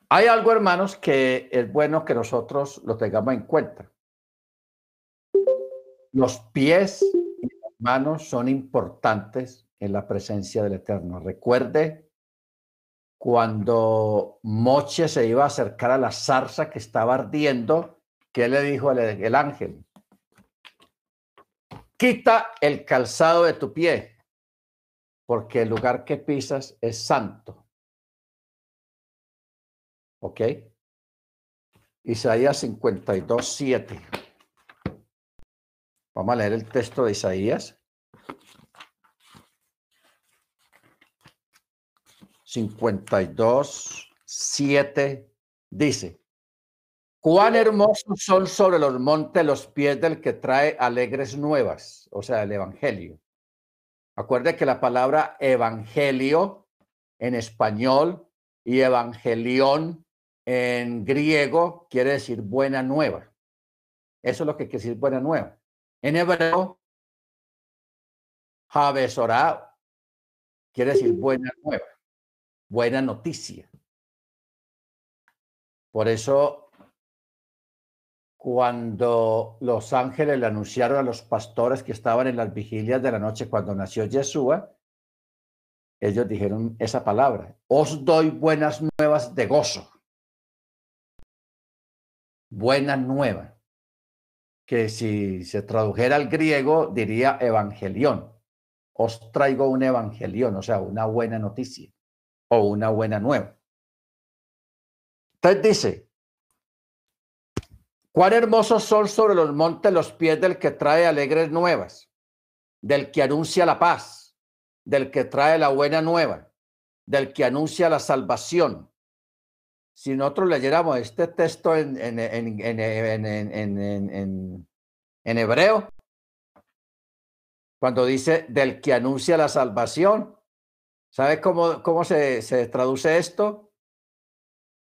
Hay algo, hermanos, que es bueno que nosotros lo tengamos en cuenta. Los pies y las manos son importantes en la presencia del Eterno. Recuerde cuando Moche se iba a acercar a la zarza que estaba ardiendo, ¿qué le dijo el ángel? Quita el calzado de tu pie, porque el lugar que pisas es santo. ¿Ok? Isaías 52, 7. Vamos a leer el texto de Isaías 52, 7 dice, cuán hermosos son sobre los montes los pies del que trae alegres nuevas, o sea, el Evangelio. Acuerde que la palabra Evangelio en español y Evangelión en griego quiere decir buena nueva. Eso es lo que quiere decir buena nueva. En hebreo, Jabesorá quiere decir buena nueva buena noticia. Por eso, cuando los ángeles le anunciaron a los pastores que estaban en las vigilias de la noche cuando nació Yeshua, ellos dijeron esa palabra, os doy buenas nuevas de gozo. Buena nueva, que si se tradujera al griego diría evangelión. Os traigo un evangelión, o sea, una buena noticia o una buena nueva. Entonces dice, cuán hermosos son sobre los montes los pies del que trae alegres nuevas, del que anuncia la paz, del que trae la buena nueva, del que anuncia la salvación. Si nosotros leyéramos este texto en, hebreo, cuando dice del que anuncia la salvación, ¿Sabes cómo, cómo se, se, traduce esto?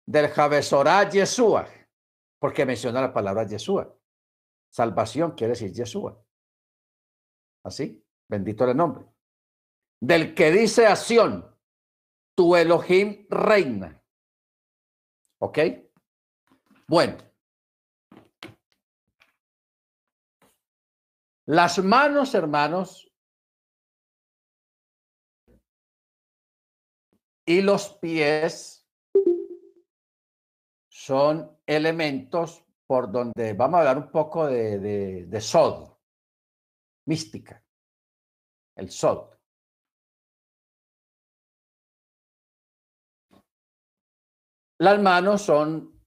Del Javesorá Yeshua, porque menciona la palabra Yeshua. Salvación quiere decir Yeshua. Así, bendito el nombre. Del que dice a tu Elohim reina. ¿Ok? Bueno. Las manos, hermanos, Y los pies son elementos por donde vamos a hablar un poco de, de, sod, mística, el sod. Las manos son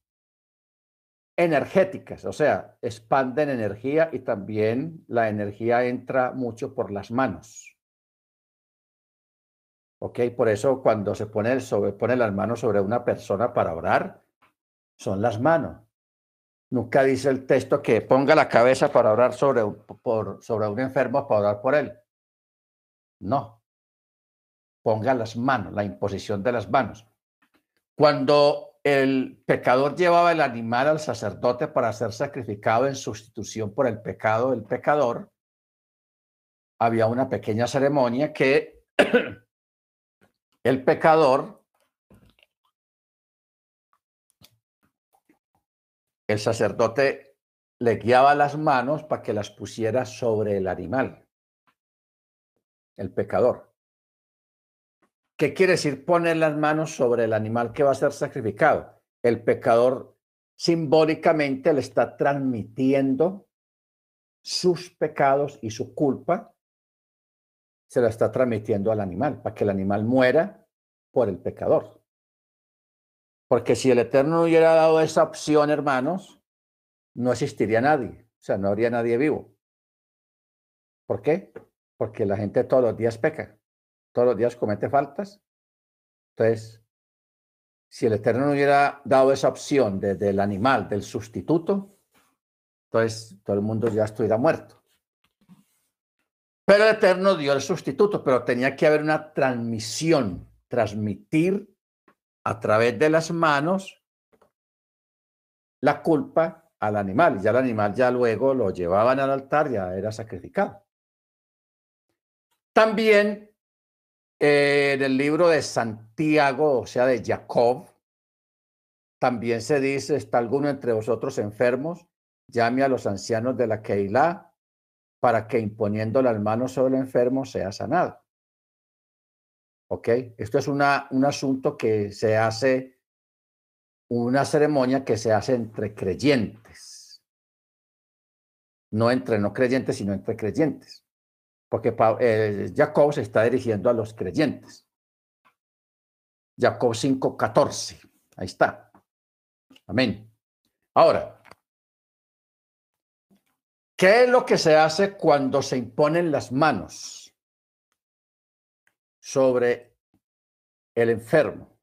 energéticas, o sea, expanden energía y también la energía entra mucho por las manos. ¿Ok? Por eso cuando se pone, sobre, pone las manos sobre una persona para orar, son las manos. Nunca dice el texto que ponga la cabeza para orar sobre, por, sobre un enfermo para orar por él. No. Ponga las manos, la imposición de las manos. Cuando el pecador llevaba el animal al sacerdote para ser sacrificado en sustitución por el pecado del pecador, había una pequeña ceremonia que [CLEARS THROAT] el pecador, el sacerdote le guiaba las manos para que las pusiera sobre el animal, el pecador. ¿Qué quiere decir poner las manos sobre el animal que va a ser sacrificado? El pecador simbólicamente le está transmitiendo sus pecados y su culpa, se la está transmitiendo al animal, para que el animal muera por el pecador. Porque si el Eterno no hubiera dado esa opción, hermanos, no existiría nadie, o sea, no habría nadie vivo. ¿Por qué? Porque la gente todos los días peca todos los días comete faltas. Entonces, si el Eterno no hubiera dado esa opción desde el animal, del sustituto, entonces todo el mundo ya estuviera muerto. Pero el Eterno dio el sustituto, pero tenía que haber una transmisión, transmitir a través de las manos la culpa al animal. Ya el animal ya luego lo llevaban al altar, ya era sacrificado. También en el libro de Santiago, o sea, de Jacob, también se dice, ¿está alguno entre vosotros enfermos? Llame a los ancianos de la Keilah para que imponiendo las manos sobre el enfermo sea sanado. ¿Ok? Esto es una, un asunto que se hace, una ceremonia que se hace entre creyentes. No entre no creyentes, sino entre creyentes porque eh, Jacob se está dirigiendo a los creyentes. Jacob 5:14, ahí está. Amén. Ahora, ¿qué es lo que se hace cuando se imponen las manos sobre el enfermo?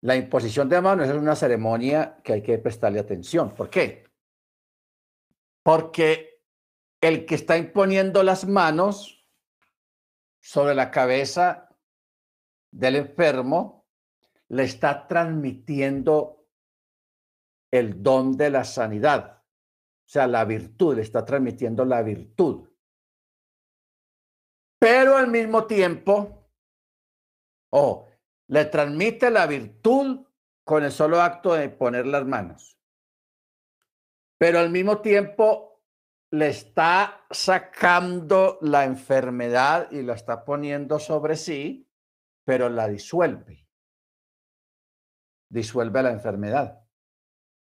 La imposición de manos es una ceremonia que hay que prestarle atención. ¿Por qué? Porque el que está imponiendo las manos sobre la cabeza del enfermo le está transmitiendo el don de la sanidad, o sea, la virtud, le está transmitiendo la virtud. Pero al mismo tiempo, o le transmite la virtud con el solo acto de poner las manos. Pero al mismo tiempo le está sacando la enfermedad y la está poniendo sobre sí, pero la disuelve. Disuelve la enfermedad.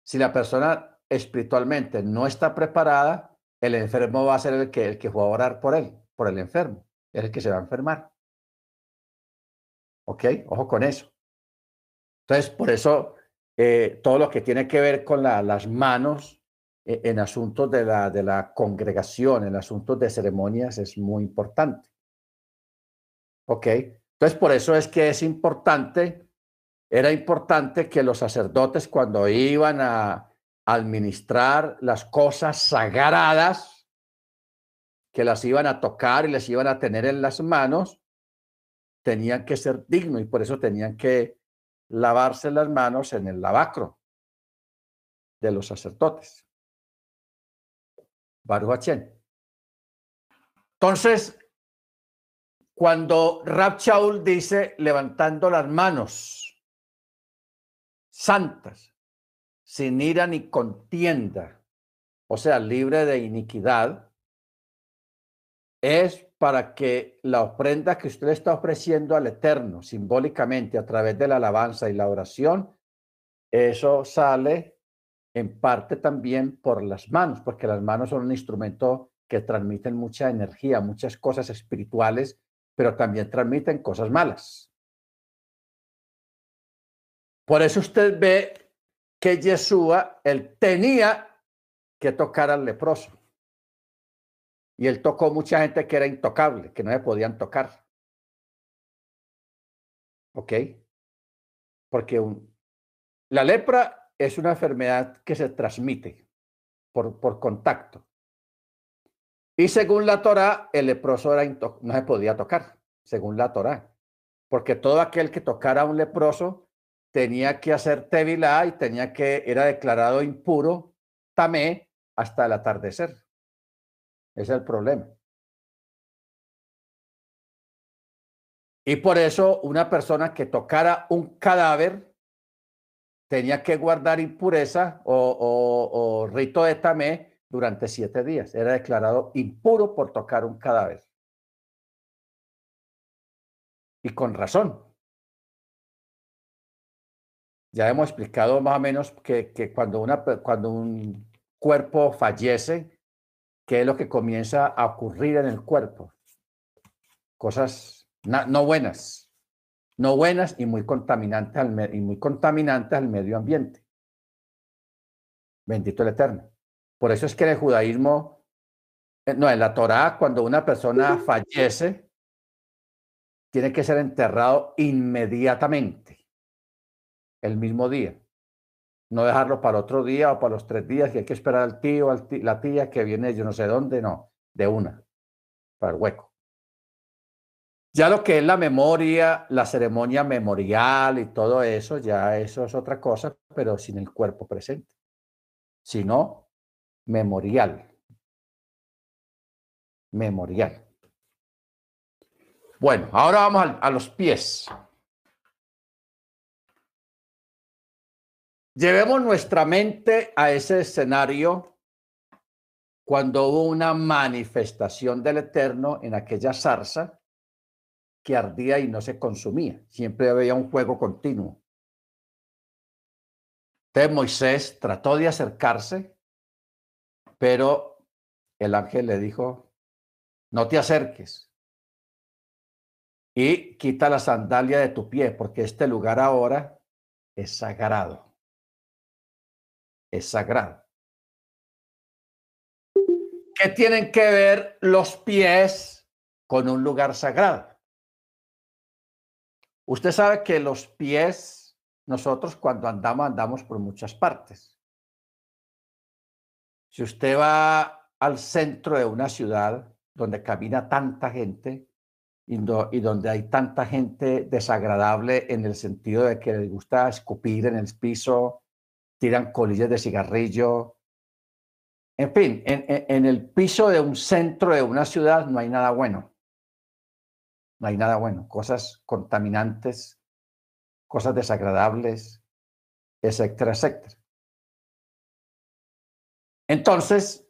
Si la persona espiritualmente no está preparada, el enfermo va a ser el que, el que va a orar por él, por el enfermo. Es el que se va a enfermar. ¿Ok? Ojo con eso. Entonces, por eso, eh, todo lo que tiene que ver con las manos e, en asuntos de la, de la congregación, en asuntos de ceremonias, es muy importante. ¿Ok? Entonces, por eso es que es importante, era importante que los sacerdotes cuando iban a administrar las cosas sagradas, que las iban a tocar y les iban a tener en las manos, tenían que ser dignos y por eso tenían que lavarse las manos en el lavacro de los sacerdotes. Baruch Entonces, cuando Rab dice levantando las manos santas, sin ira ni contienda, o sea, libre de iniquidad, es para que la ofrenda que usted está ofreciendo al Eterno simbólicamente a través de la alabanza y la oración, eso sale en parte también por las manos, porque las manos son un instrumento que transmiten mucha energía, muchas cosas espirituales, pero también transmiten cosas malas. Por eso usted ve que Yeshua, él tenía que tocar al leproso. Y él tocó mucha gente que era intocable, que no se podían tocar. ¿Ok? Porque la lepra es una enfermedad que se transmite por, contacto. Y según la Torah, el leproso no se podía tocar, según la Torah. Porque todo aquel que tocara a un leproso tenía que hacer tevilá y tenía que, era declarado impuro, tamé, hasta el atardecer. Es el problema. Y por eso una persona que tocara un cadáver tenía que guardar impureza o, rito de tamé durante siete días. Era declarado impuro por tocar un cadáver. Y con razón. Ya hemos explicado más o menos que, cuando, una, cuando un cuerpo fallece, ¿qué es lo que comienza a ocurrir en el cuerpo? Cosas no buenas, no buenas y muy contaminantes al, y muy contaminantes al medio ambiente. Bendito el Eterno. Por eso es que en el judaísmo, eh, no, en la Torá, cuando una persona fallece, tiene que ser enterrado inmediatamente, el mismo día. No dejarlo para otro día o para los tres días, que hay que esperar al tío o la tía que viene yo no sé dónde, no, de una, para el hueco. Ya lo que es la memoria, la ceremonia memorial y todo eso, ya eso es otra cosa, pero sin el cuerpo presente. Sino memorial. Memorial. Bueno, ahora vamos a los pies. Llevemos nuestra mente a ese escenario cuando hubo una manifestación del Eterno en aquella zarza que ardía y no se consumía. Siempre había un fuego continuo. Entonces Moisés trató de acercarse, pero el ángel le dijo, no te acerques y quita la sandalia de tu pie, porque este lugar ahora es sagrado. Es sagrado. ¿Qué tienen que ver los pies con un lugar sagrado? Usted sabe que los pies, nosotros cuando andamos, andamos por muchas partes. Si usted va al centro de una ciudad donde camina tanta gente y, donde hay tanta gente desagradable en el sentido de que les gusta escupir en el piso, tiran colillas de cigarrillo. En fin, en el piso de un centro de una ciudad no hay nada bueno no hay nada bueno, cosas contaminantes, cosas desagradables, etcétera, etcétera. Entonces,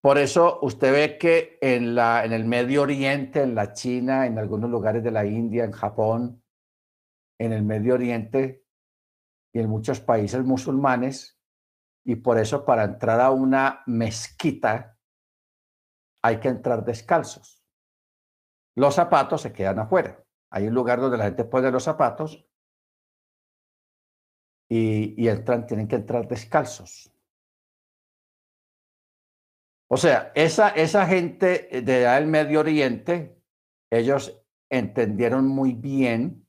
por eso usted ve que en, la, en el Medio Oriente, en la China, en algunos lugares de la India, en Japón, en el Medio Oriente y en muchos países musulmanes, y por eso para entrar a una mezquita hay que entrar descalzos. Los zapatos se quedan afuera. Hay un lugar donde la gente pone los zapatos y, entran, tienen que entrar descalzos. O sea, esa, esa gente del Medio Oriente, ellos entendieron muy bien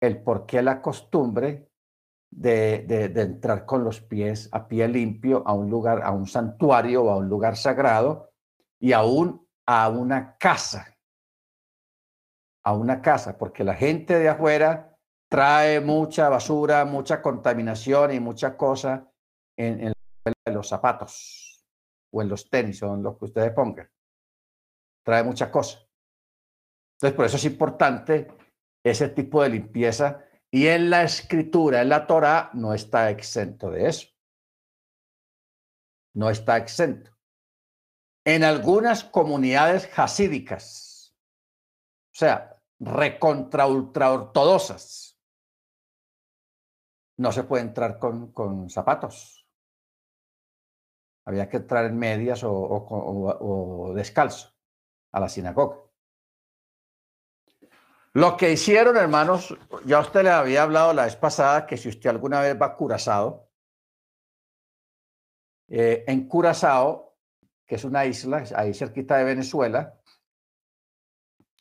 el por qué la costumbre de, entrar con los pies a pie limpio a un lugar, a un santuario o a un lugar sagrado y aún a una casa a una casa, porque la gente de afuera trae mucha basura, mucha contaminación y mucha cosa en, los zapatos o en los tenis o en lo que ustedes pongan. Trae mucha cosa. Entonces, por eso es importante ese tipo de limpieza y en la escritura, en la Torah, no está exento de eso. No está exento. En algunas comunidades hasídicas, o sea, recontra ultra ortodoxas. No se puede entrar con, con zapatos. Había que entrar en medias o, o, descalzo a la sinagoga. Lo que hicieron, hermanos, ya usted le había hablado la vez pasada que si usted alguna vez va a Curazao, eh, en Curazao que es una isla ahí cerquita de Venezuela.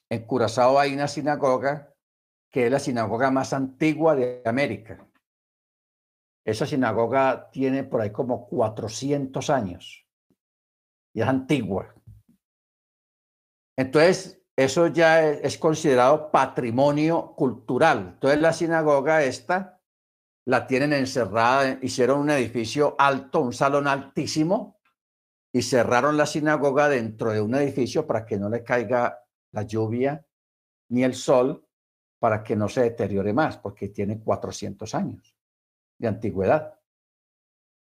En Curazao hay una sinagoga que es la sinagoga más antigua de América. Esa sinagoga tiene por ahí como 400 años y es antigua. Entonces, eso ya es, considerado patrimonio cultural. Entonces, la sinagoga esta la tienen encerrada, hicieron un edificio alto, un salón altísimo, y cerraron la sinagoga dentro de un edificio para que no le caiga la lluvia ni el sol, para que no se deteriore más, porque tiene 400 años de antigüedad.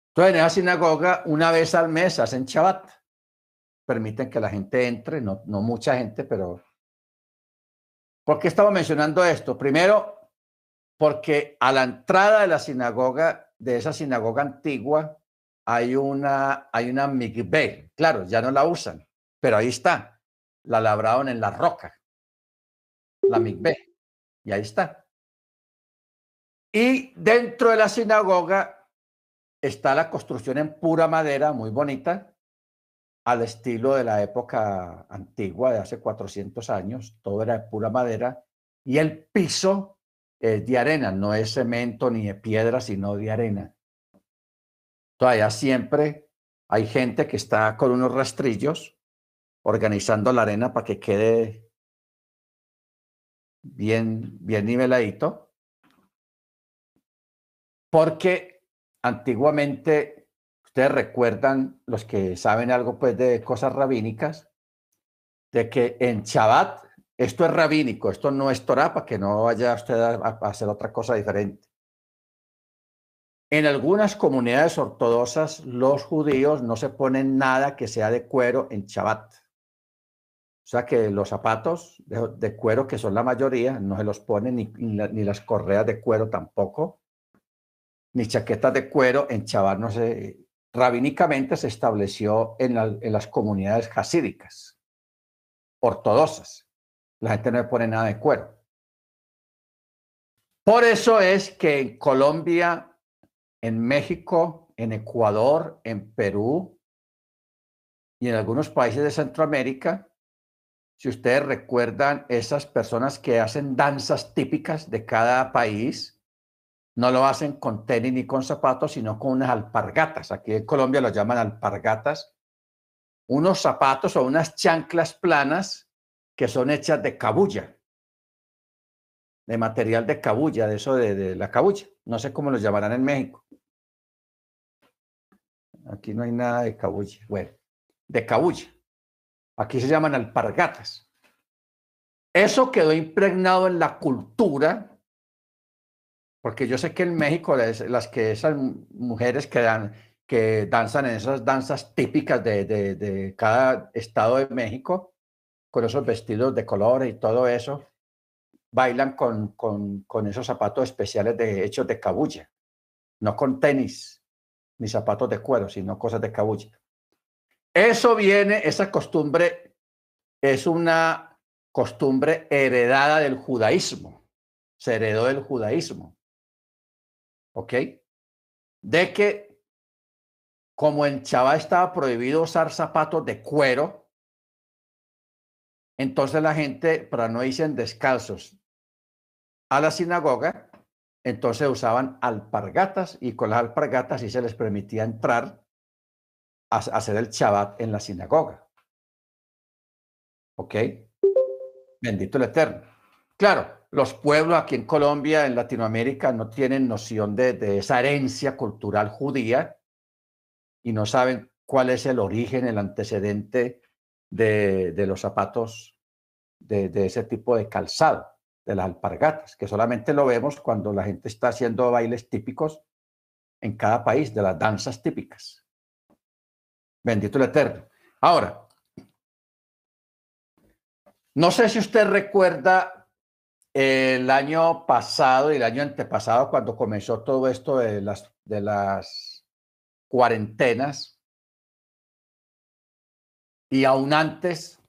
Entonces, en esa sinagoga, una vez al mes hacen Shabbat. Permiten que la gente entre, no, no mucha gente, pero... ¿Por qué estamos mencionando esto? Primero, porque a la entrada de la sinagoga, de esa sinagoga antigua, hay una, hay una migbe. Claro, ya no la usan, pero ahí está. La labraron en la roca, la migbe. Y ahí está. Y dentro de la sinagoga está la construcción en pura madera, muy bonita, al estilo de la época antigua, de hace 400 años. Todo era de pura madera. Y el piso es de arena, no es cemento ni de piedra, sino de arena. Todavía siempre hay gente que está con unos rastrillos organizando la arena para que quede bien, bien niveladito porque antiguamente, ustedes recuerdan, los que saben algo pues de cosas rabínicas, de que en Shabbat, esto es rabínico, esto no es Torah, para que no vaya usted a, hacer otra cosa diferente. En algunas comunidades ortodoxas, los judíos no se ponen nada que sea de cuero en Shabbat. O sea que los zapatos de, cuero, que son la mayoría, no se los ponen, ni, ni las correas de cuero tampoco ni chaquetas de cuero en Chabar no se, rabínicamente se estableció en, las comunidades hasídicas, ortodoxas. La gente no le pone nada de cuero. Por eso es que en Colombia, en México, en Ecuador, en Perú y en algunos países de Centroamérica, si ustedes recuerdan esas personas que hacen danzas típicas de cada país, no lo hacen con tenis ni con zapatos, sino con unas alpargatas. Aquí en Colombia lo llaman alpargatas. Unos zapatos o unas chanclas planas que son hechas de cabulla, de material de cabulla, de eso de, la cabulla. No sé cómo lo llamarán en México. Aquí no hay nada de cabulla. Bueno, de cabulla. Aquí se llaman alpargatas. Eso quedó impregnado en la cultura porque yo sé que en México las que esas mujeres que, dan, que danzan en esas danzas típicas de, de, cada estado de México, con esos vestidos de color y todo eso, bailan con, con, con esos zapatos especiales de, hechos de cabulla, no con tenis ni zapatos de cuero, sino cosas de cabulla. Eso viene, esa costumbre es una costumbre heredada del judaísmo, se heredó del judaísmo. ¿Ok? De que como en Chava estaba prohibido usar zapatos de cuero, entonces la gente, para no irse descalzos a la sinagoga, entonces usaban alpargatas y con las alpargatas sí se les permitía entrar a hacer el Shabbat en la sinagoga. ¿Ok? Bendito el Eterno. Claro, los pueblos aquí en Colombia, en Latinoamérica, no tienen noción de, esa herencia cultural judía y no saben cuál es el origen, el antecedente de, los zapatos de, de, ese tipo de calzado, de las alpargatas, que solamente lo vemos cuando la gente está haciendo bailes típicos en cada país, de las danzas típicas. Bendito el Eterno. Ahora, no sé si usted recuerda el año pasado y el año antepasado, cuando comenzó todo esto de las, de las cuarentenas, y aún antes,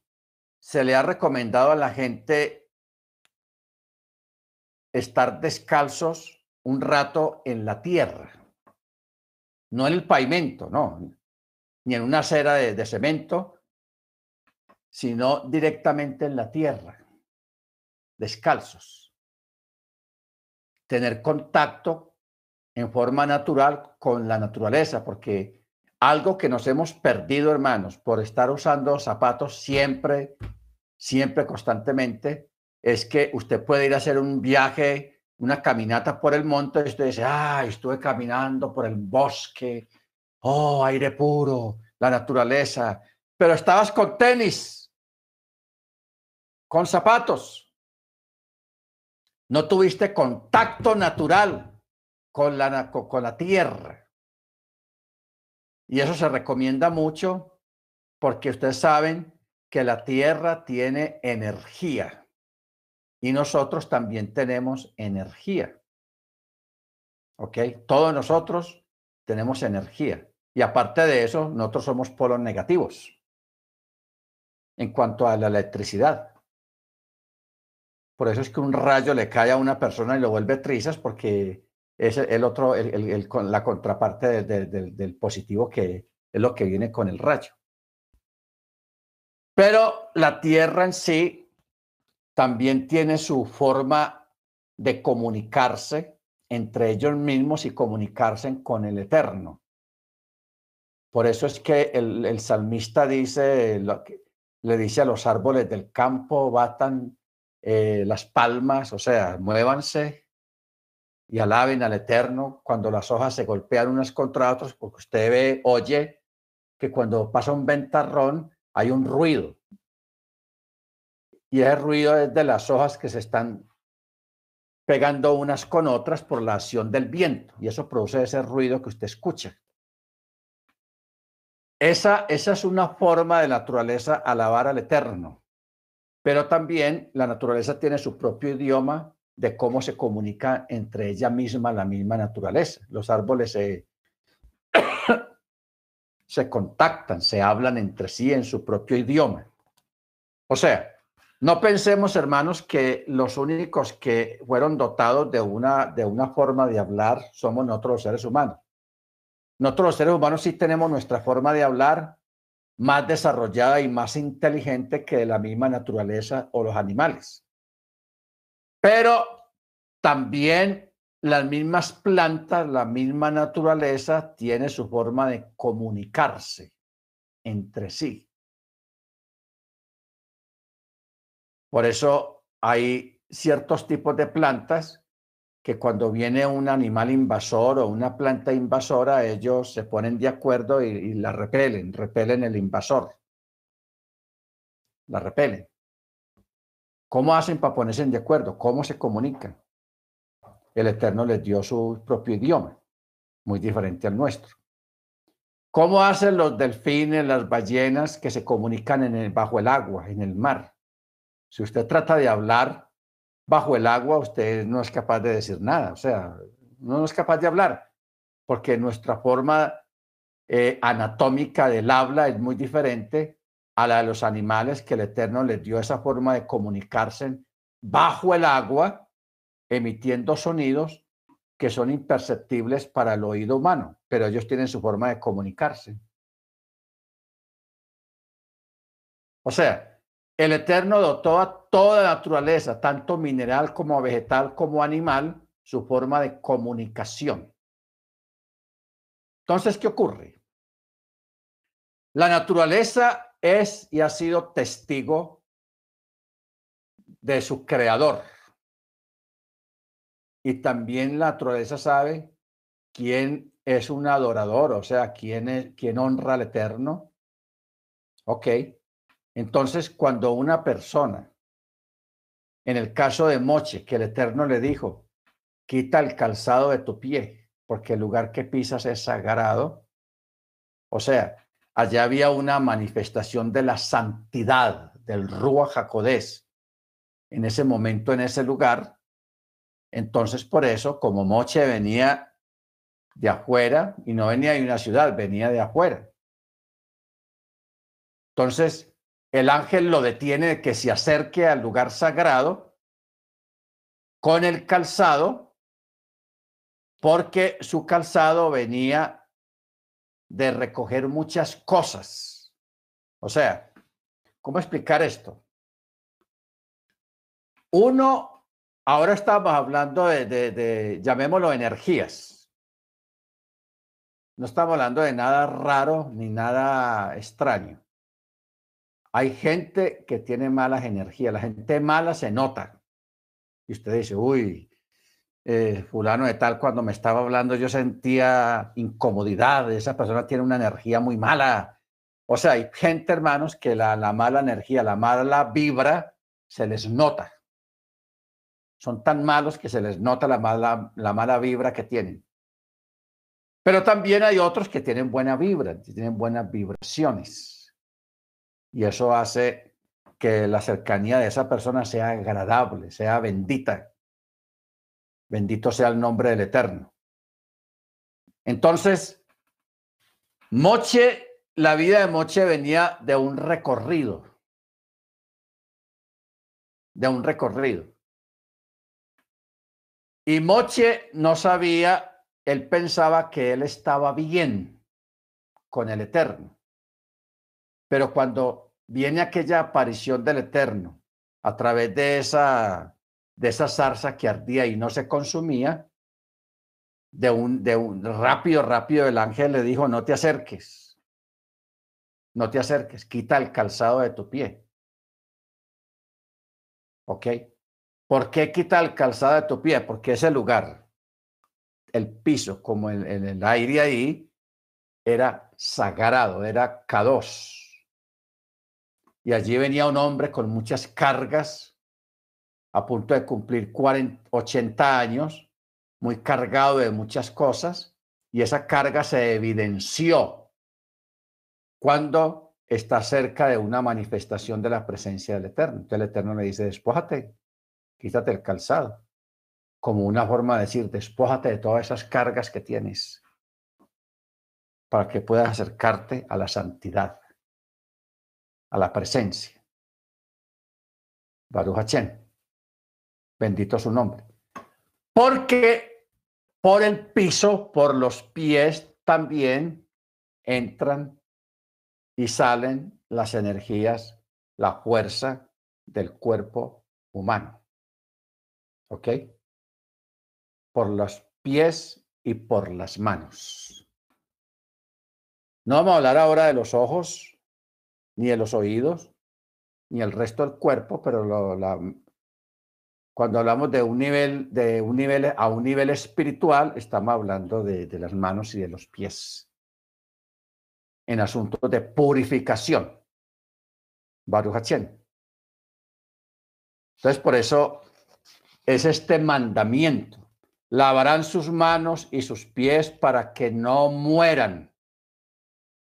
se le ha recomendado a la gente estar descalzos un rato en la tierra, no en el pavimento, no, ni en una acera de, cemento, sino directamente en la tierra, descalzos. Tener contacto en forma natural con la naturaleza, porque algo que nos hemos perdido, hermanos, por estar usando zapatos siempre, siempre, constantemente, es que usted puede ir a hacer un viaje, una caminata por el monte y usted dice, ay, estuve caminando por el bosque, oh, aire puro, la naturaleza, pero estabas con tenis, con zapatos. No tuviste contacto natural con la, con la tierra. Y eso se recomienda mucho porque ustedes saben que la tierra tiene energía y nosotros también tenemos energía. ¿Ok? Todos nosotros tenemos energía. Y aparte de eso, nosotros somos polos negativos en cuanto a la electricidad. Por eso es que un rayo le cae a una persona y lo vuelve trizas porque es el otro, el, la contraparte del positivo que es lo que viene con el rayo. Pero la Tierra en sí también tiene su forma de comunicarse entre ellos mismos y comunicarse con el Eterno. Por eso es que el, salmista dice, le dice a los árboles del campo, batan eh, las palmas, o sea, muévanse y alaben al Eterno cuando las hojas se golpean unas contra otras, porque usted ve, oye, que cuando pasa un ventarrón hay un ruido. Y ese ruido es de las hojas que se están pegando unas con otras por la acción del viento. Y eso produce ese ruido que usted escucha. Esa, esa es una forma de naturaleza alabar al Eterno. Pero también la naturaleza tiene su propio idioma de cómo se comunica entre ella misma la misma naturaleza. Los árboles se, [COUGHS] se contactan, se hablan entre sí en su propio idioma. O sea, no pensemos, hermanos, que los únicos que fueron dotados de una, de una forma de hablar somos nosotros los seres humanos. Nosotros los seres humanos sí tenemos nuestra forma de hablar más desarrollada y más inteligente que la misma naturaleza o los animales. Pero también las mismas plantas, la misma naturaleza tiene su forma de comunicarse entre sí. Por eso hay ciertos tipos de plantas que cuando viene un animal invasor o una planta invasora, ellos se ponen de acuerdo y, la repelen, repelen el invasor. La repelen. ¿Cómo hacen para ponerse de acuerdo? ¿Cómo se comunican? El Eterno les dio su propio idioma, muy diferente al nuestro. ¿Cómo hacen los delfines, las ballenas que se comunican en el, bajo el agua, en el mar? Si usted trata de hablar bajo el agua usted no es capaz de decir nada, o sea, no es capaz de hablar, porque nuestra forma eh, anatómica del habla es muy diferente a la de los animales que el Eterno les dio esa forma de comunicarse bajo el agua, emitiendo sonidos que son imperceptibles para el oído humano, pero ellos tienen su forma de comunicarse. O sea, el Eterno dotó a toda naturaleza, tanto mineral como vegetal como animal, su forma de comunicación. Entonces, ¿qué ocurre? La naturaleza es y ha sido testigo de su creador. Y también la naturaleza sabe quién es un adorador, o sea, quién, es, quién honra al Eterno. Ok. Entonces, cuando una persona, en el caso de Moche, que el Eterno le dijo, quita el calzado de tu pie, porque el lugar que pisas es sagrado, o sea, allá había una manifestación de la santidad del Rúa Jacodés en ese momento, en ese lugar. Entonces, por eso, como Moche venía de afuera y no venía de una ciudad, venía de afuera. Entonces, el ángel lo detiene de que se acerque al lugar sagrado con el calzado, porque su calzado venía de recoger muchas cosas. O sea, ¿cómo explicar esto? Uno, ahora estamos hablando de, de, llamémoslo, energías. No estamos hablando de nada raro ni nada extraño. Hay gente que tiene malas energías. La gente mala se nota. Y usted dice, uy, eh, fulano de tal, cuando me estaba hablando yo sentía incomodidad. Esa persona tiene una energía muy mala. O sea, hay gente, hermanos, que la, la mala energía, la mala vibra, se les nota son tan malos que se les nota la mala, la mala vibra que tienen. Pero también hay otros que tienen buena vibra, tienen buenas vibraciones. Y eso hace que la cercanía de esa persona sea agradable, sea bendita. Bendito sea el nombre del Eterno. Entonces, Moche, la vida de Moche venía de un recorrido. De un recorrido. Y Moche no sabía, él pensaba que él estaba bien con el Eterno. Pero cuando viene aquella aparición del Eterno a través de esa, de esa zarza que ardía y no se consumía, de un, de un rápido, rápido el ángel le dijo, no te acerques, no te acerques, quita el calzado de tu pie. ¿Ok? ¿Por qué quita el calzado de tu pie? Porque ese lugar, el piso, como en, el aire ahí, era sagrado, era K2. Y allí venía un hombre con muchas cargas, a punto de cumplir 40, 80 años, muy cargado de muchas cosas, y esa carga se evidenció cuando está cerca de una manifestación de la presencia del Eterno. Entonces el Eterno le dice, despójate, quítate el calzado, como una forma de decir, despójate de todas esas cargas que tienes para que puedas acercarte a la santidad, a la presencia. Baruch Hachem, bendito su nombre. Porque por el piso, por los pies también entran y salen las energías, la fuerza del cuerpo humano. ¿Ok? Por los pies y por las manos. No vamos a hablar ahora de los ojos, ni de los oídos, ni el resto del cuerpo, pero cuando hablamos de un nivel, de un nivel a un nivel espiritual, estamos hablando de, de las manos y de los pies. En asuntos de purificación. Baruch Entonces, por eso es este mandamiento. Lavarán sus manos y sus pies para que no mueran.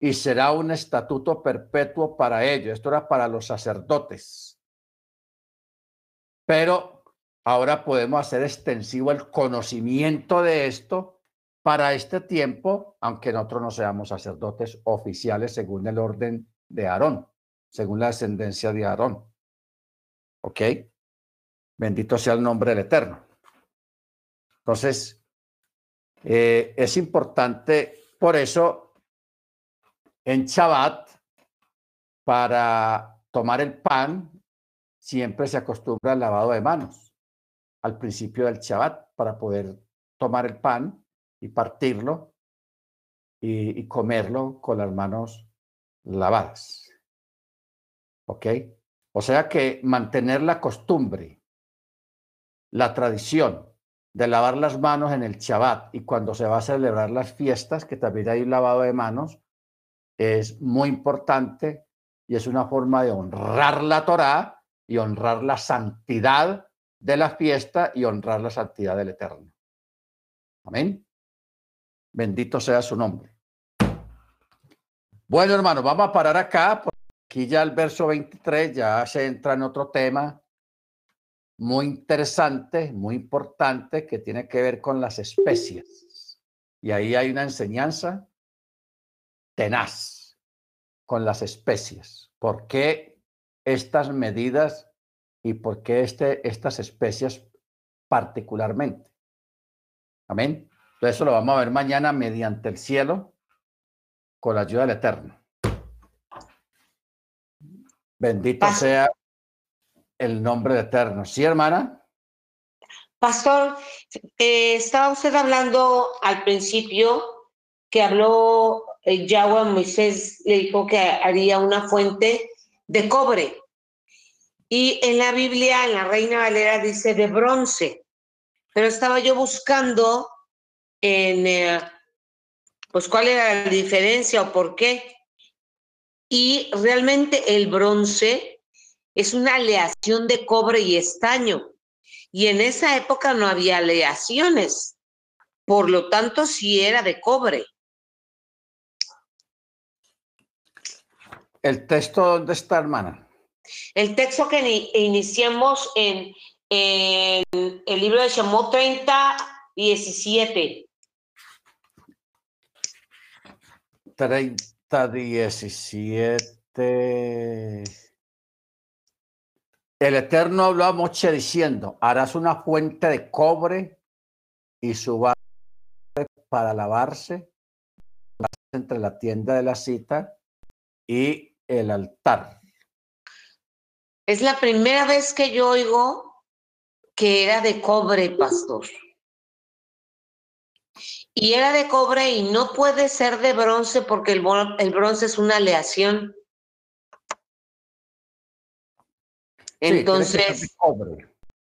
Y será un estatuto perpetuo para ellos. Esto era para los sacerdotes. Pero ahora podemos hacer extensivo el conocimiento de esto para este tiempo, aunque nosotros no seamos sacerdotes oficiales según el orden de Aarón, según la descendencia de Aarón. ¿Ok? Bendito sea el nombre del Eterno. Entonces, eh, es importante, por eso, en Shabbat, para tomar el pan, siempre se acostumbra al lavado de manos al principio del Shabbat para poder tomar el pan y partirlo y, comerlo con las manos lavadas. ¿Ok? O sea que mantener la costumbre la tradición de lavar las manos en el Shabbat y cuando se va a celebrar las fiestas, que también hay un lavado de manos, es muy importante y es una forma de honrar la Torá y honrar la santidad de la fiesta y honrar la santidad del Eterno. Amén. Bendito sea su nombre. Bueno, hermano, vamos a parar acá. Porque aquí ya el verso 23 ya se entra en otro tema muy interesante, muy importante, que tiene que ver con las especies. Y ahí hay una enseñanza tenaz con las especies. ¿Por qué estas medidas y por qué este, estas especies particularmente? Amén. Entonces eso lo vamos a ver mañana mediante el cielo. con la ayuda del Eterno. Bendito sea el nombre del Eterno. ¿Sí, hermana? Pastor, eh, estaba usted hablando al principio que habló eh, Yahweh Moisés, le dijo que haría una fuente de cobre. Y en la Biblia, en la Reina Valera, dice de bronce. Pero estaba yo buscando en, eh, pues, cuál era la diferencia o por qué. Y realmente el bronce es una aleación de cobre y estaño. Y en esa época no había aleaciones. Por lo tanto, sí era de cobre. ¿El texto dónde está, hermana? El texto que iniciamos en, en el libro de Shemot 30, 17. 30, 17. El Eterno habló a Moche diciendo, harás una fuente de cobre y su para lavarse entre la tienda de la cita y el altar. Es la primera vez que yo oigo que era de cobre, pastor. Y era de cobre y no puede ser de bronce porque el, bronce es una aleación. Entonces. de cobre.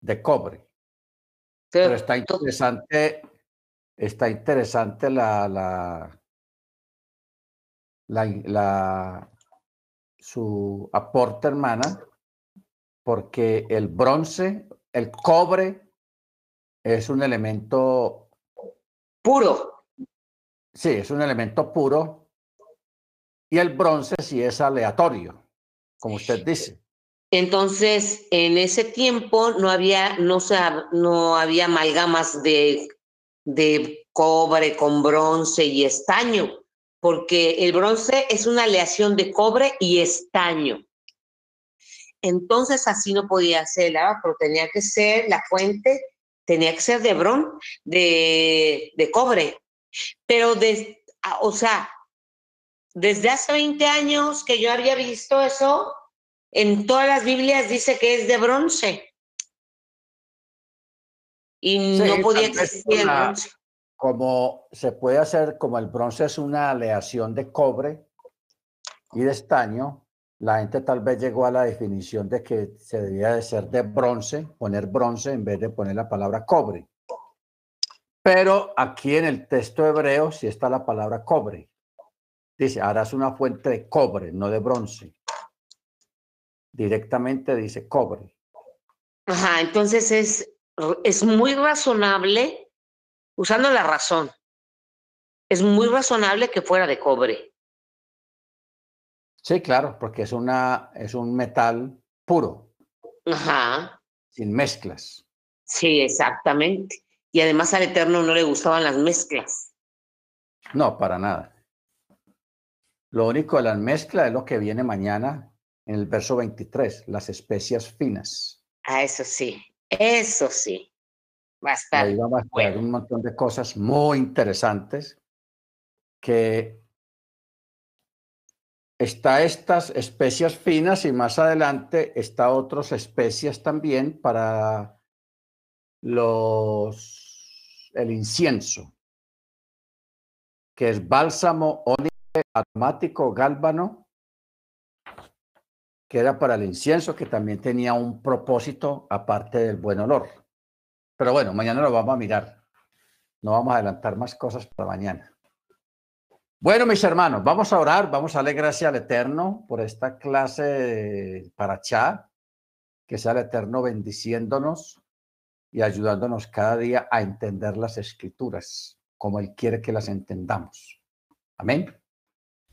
De cobre. Pero, está interesante, está interesante la, la, la, su aporte, hermana, porque el bronce, el cobre, es un elemento puro. Sí, es un elemento puro. Y el bronce sí es aleatorio, como usted dice. Entonces, en ese tiempo no había, no, no había amalgamas de, de cobre con bronce y estaño porque el bronce es una aleación de cobre y estaño. Entonces así no podía ser el pero tenía que ser la fuente, tenía que ser de bron, de, de cobre. Pero, de, o sea, desde hace 20 años que yo había visto eso, en todas las Biblias dice que es de bronce. Y no podía existir el bronce como se puede hacer, como el bronce es una aleación de cobre y de estaño, la gente tal vez llegó a la definición de que se debía de ser de bronce, poner bronce en vez de poner la palabra cobre. Pero aquí en el texto hebreo sí está la palabra cobre. Dice, harás una fuente de cobre, no de bronce. Directamente dice cobre. Ajá, entonces es, es muy razonable usando la razón, es muy razonable que fuera de cobre. Sí, claro, porque es, una, es un metal puro. Ajá. Sin mezclas. Sí, exactamente. Y además al Eterno no le gustaban las mezclas. No, para nada. Lo único de las mezclas es lo que viene mañana en el verso 23, las especias finas. Ah, eso sí, eso sí. Ahí vamos a ver un montón de cosas muy interesantes que está estas especias finas y más adelante está otras especias también para los el incienso que es bálsamo ónice aromático gálbano que era para el incienso que también tenía un propósito aparte del buen olor. Pero bueno, mañana lo vamos a mirar. No vamos a adelantar más cosas para mañana. Bueno, mis hermanos, vamos a orar, vamos a darle gracias al Eterno por esta clase para Chá, que sea el Eterno bendiciéndonos y ayudándonos cada día a entender las escrituras como Él quiere que las entendamos. Amén.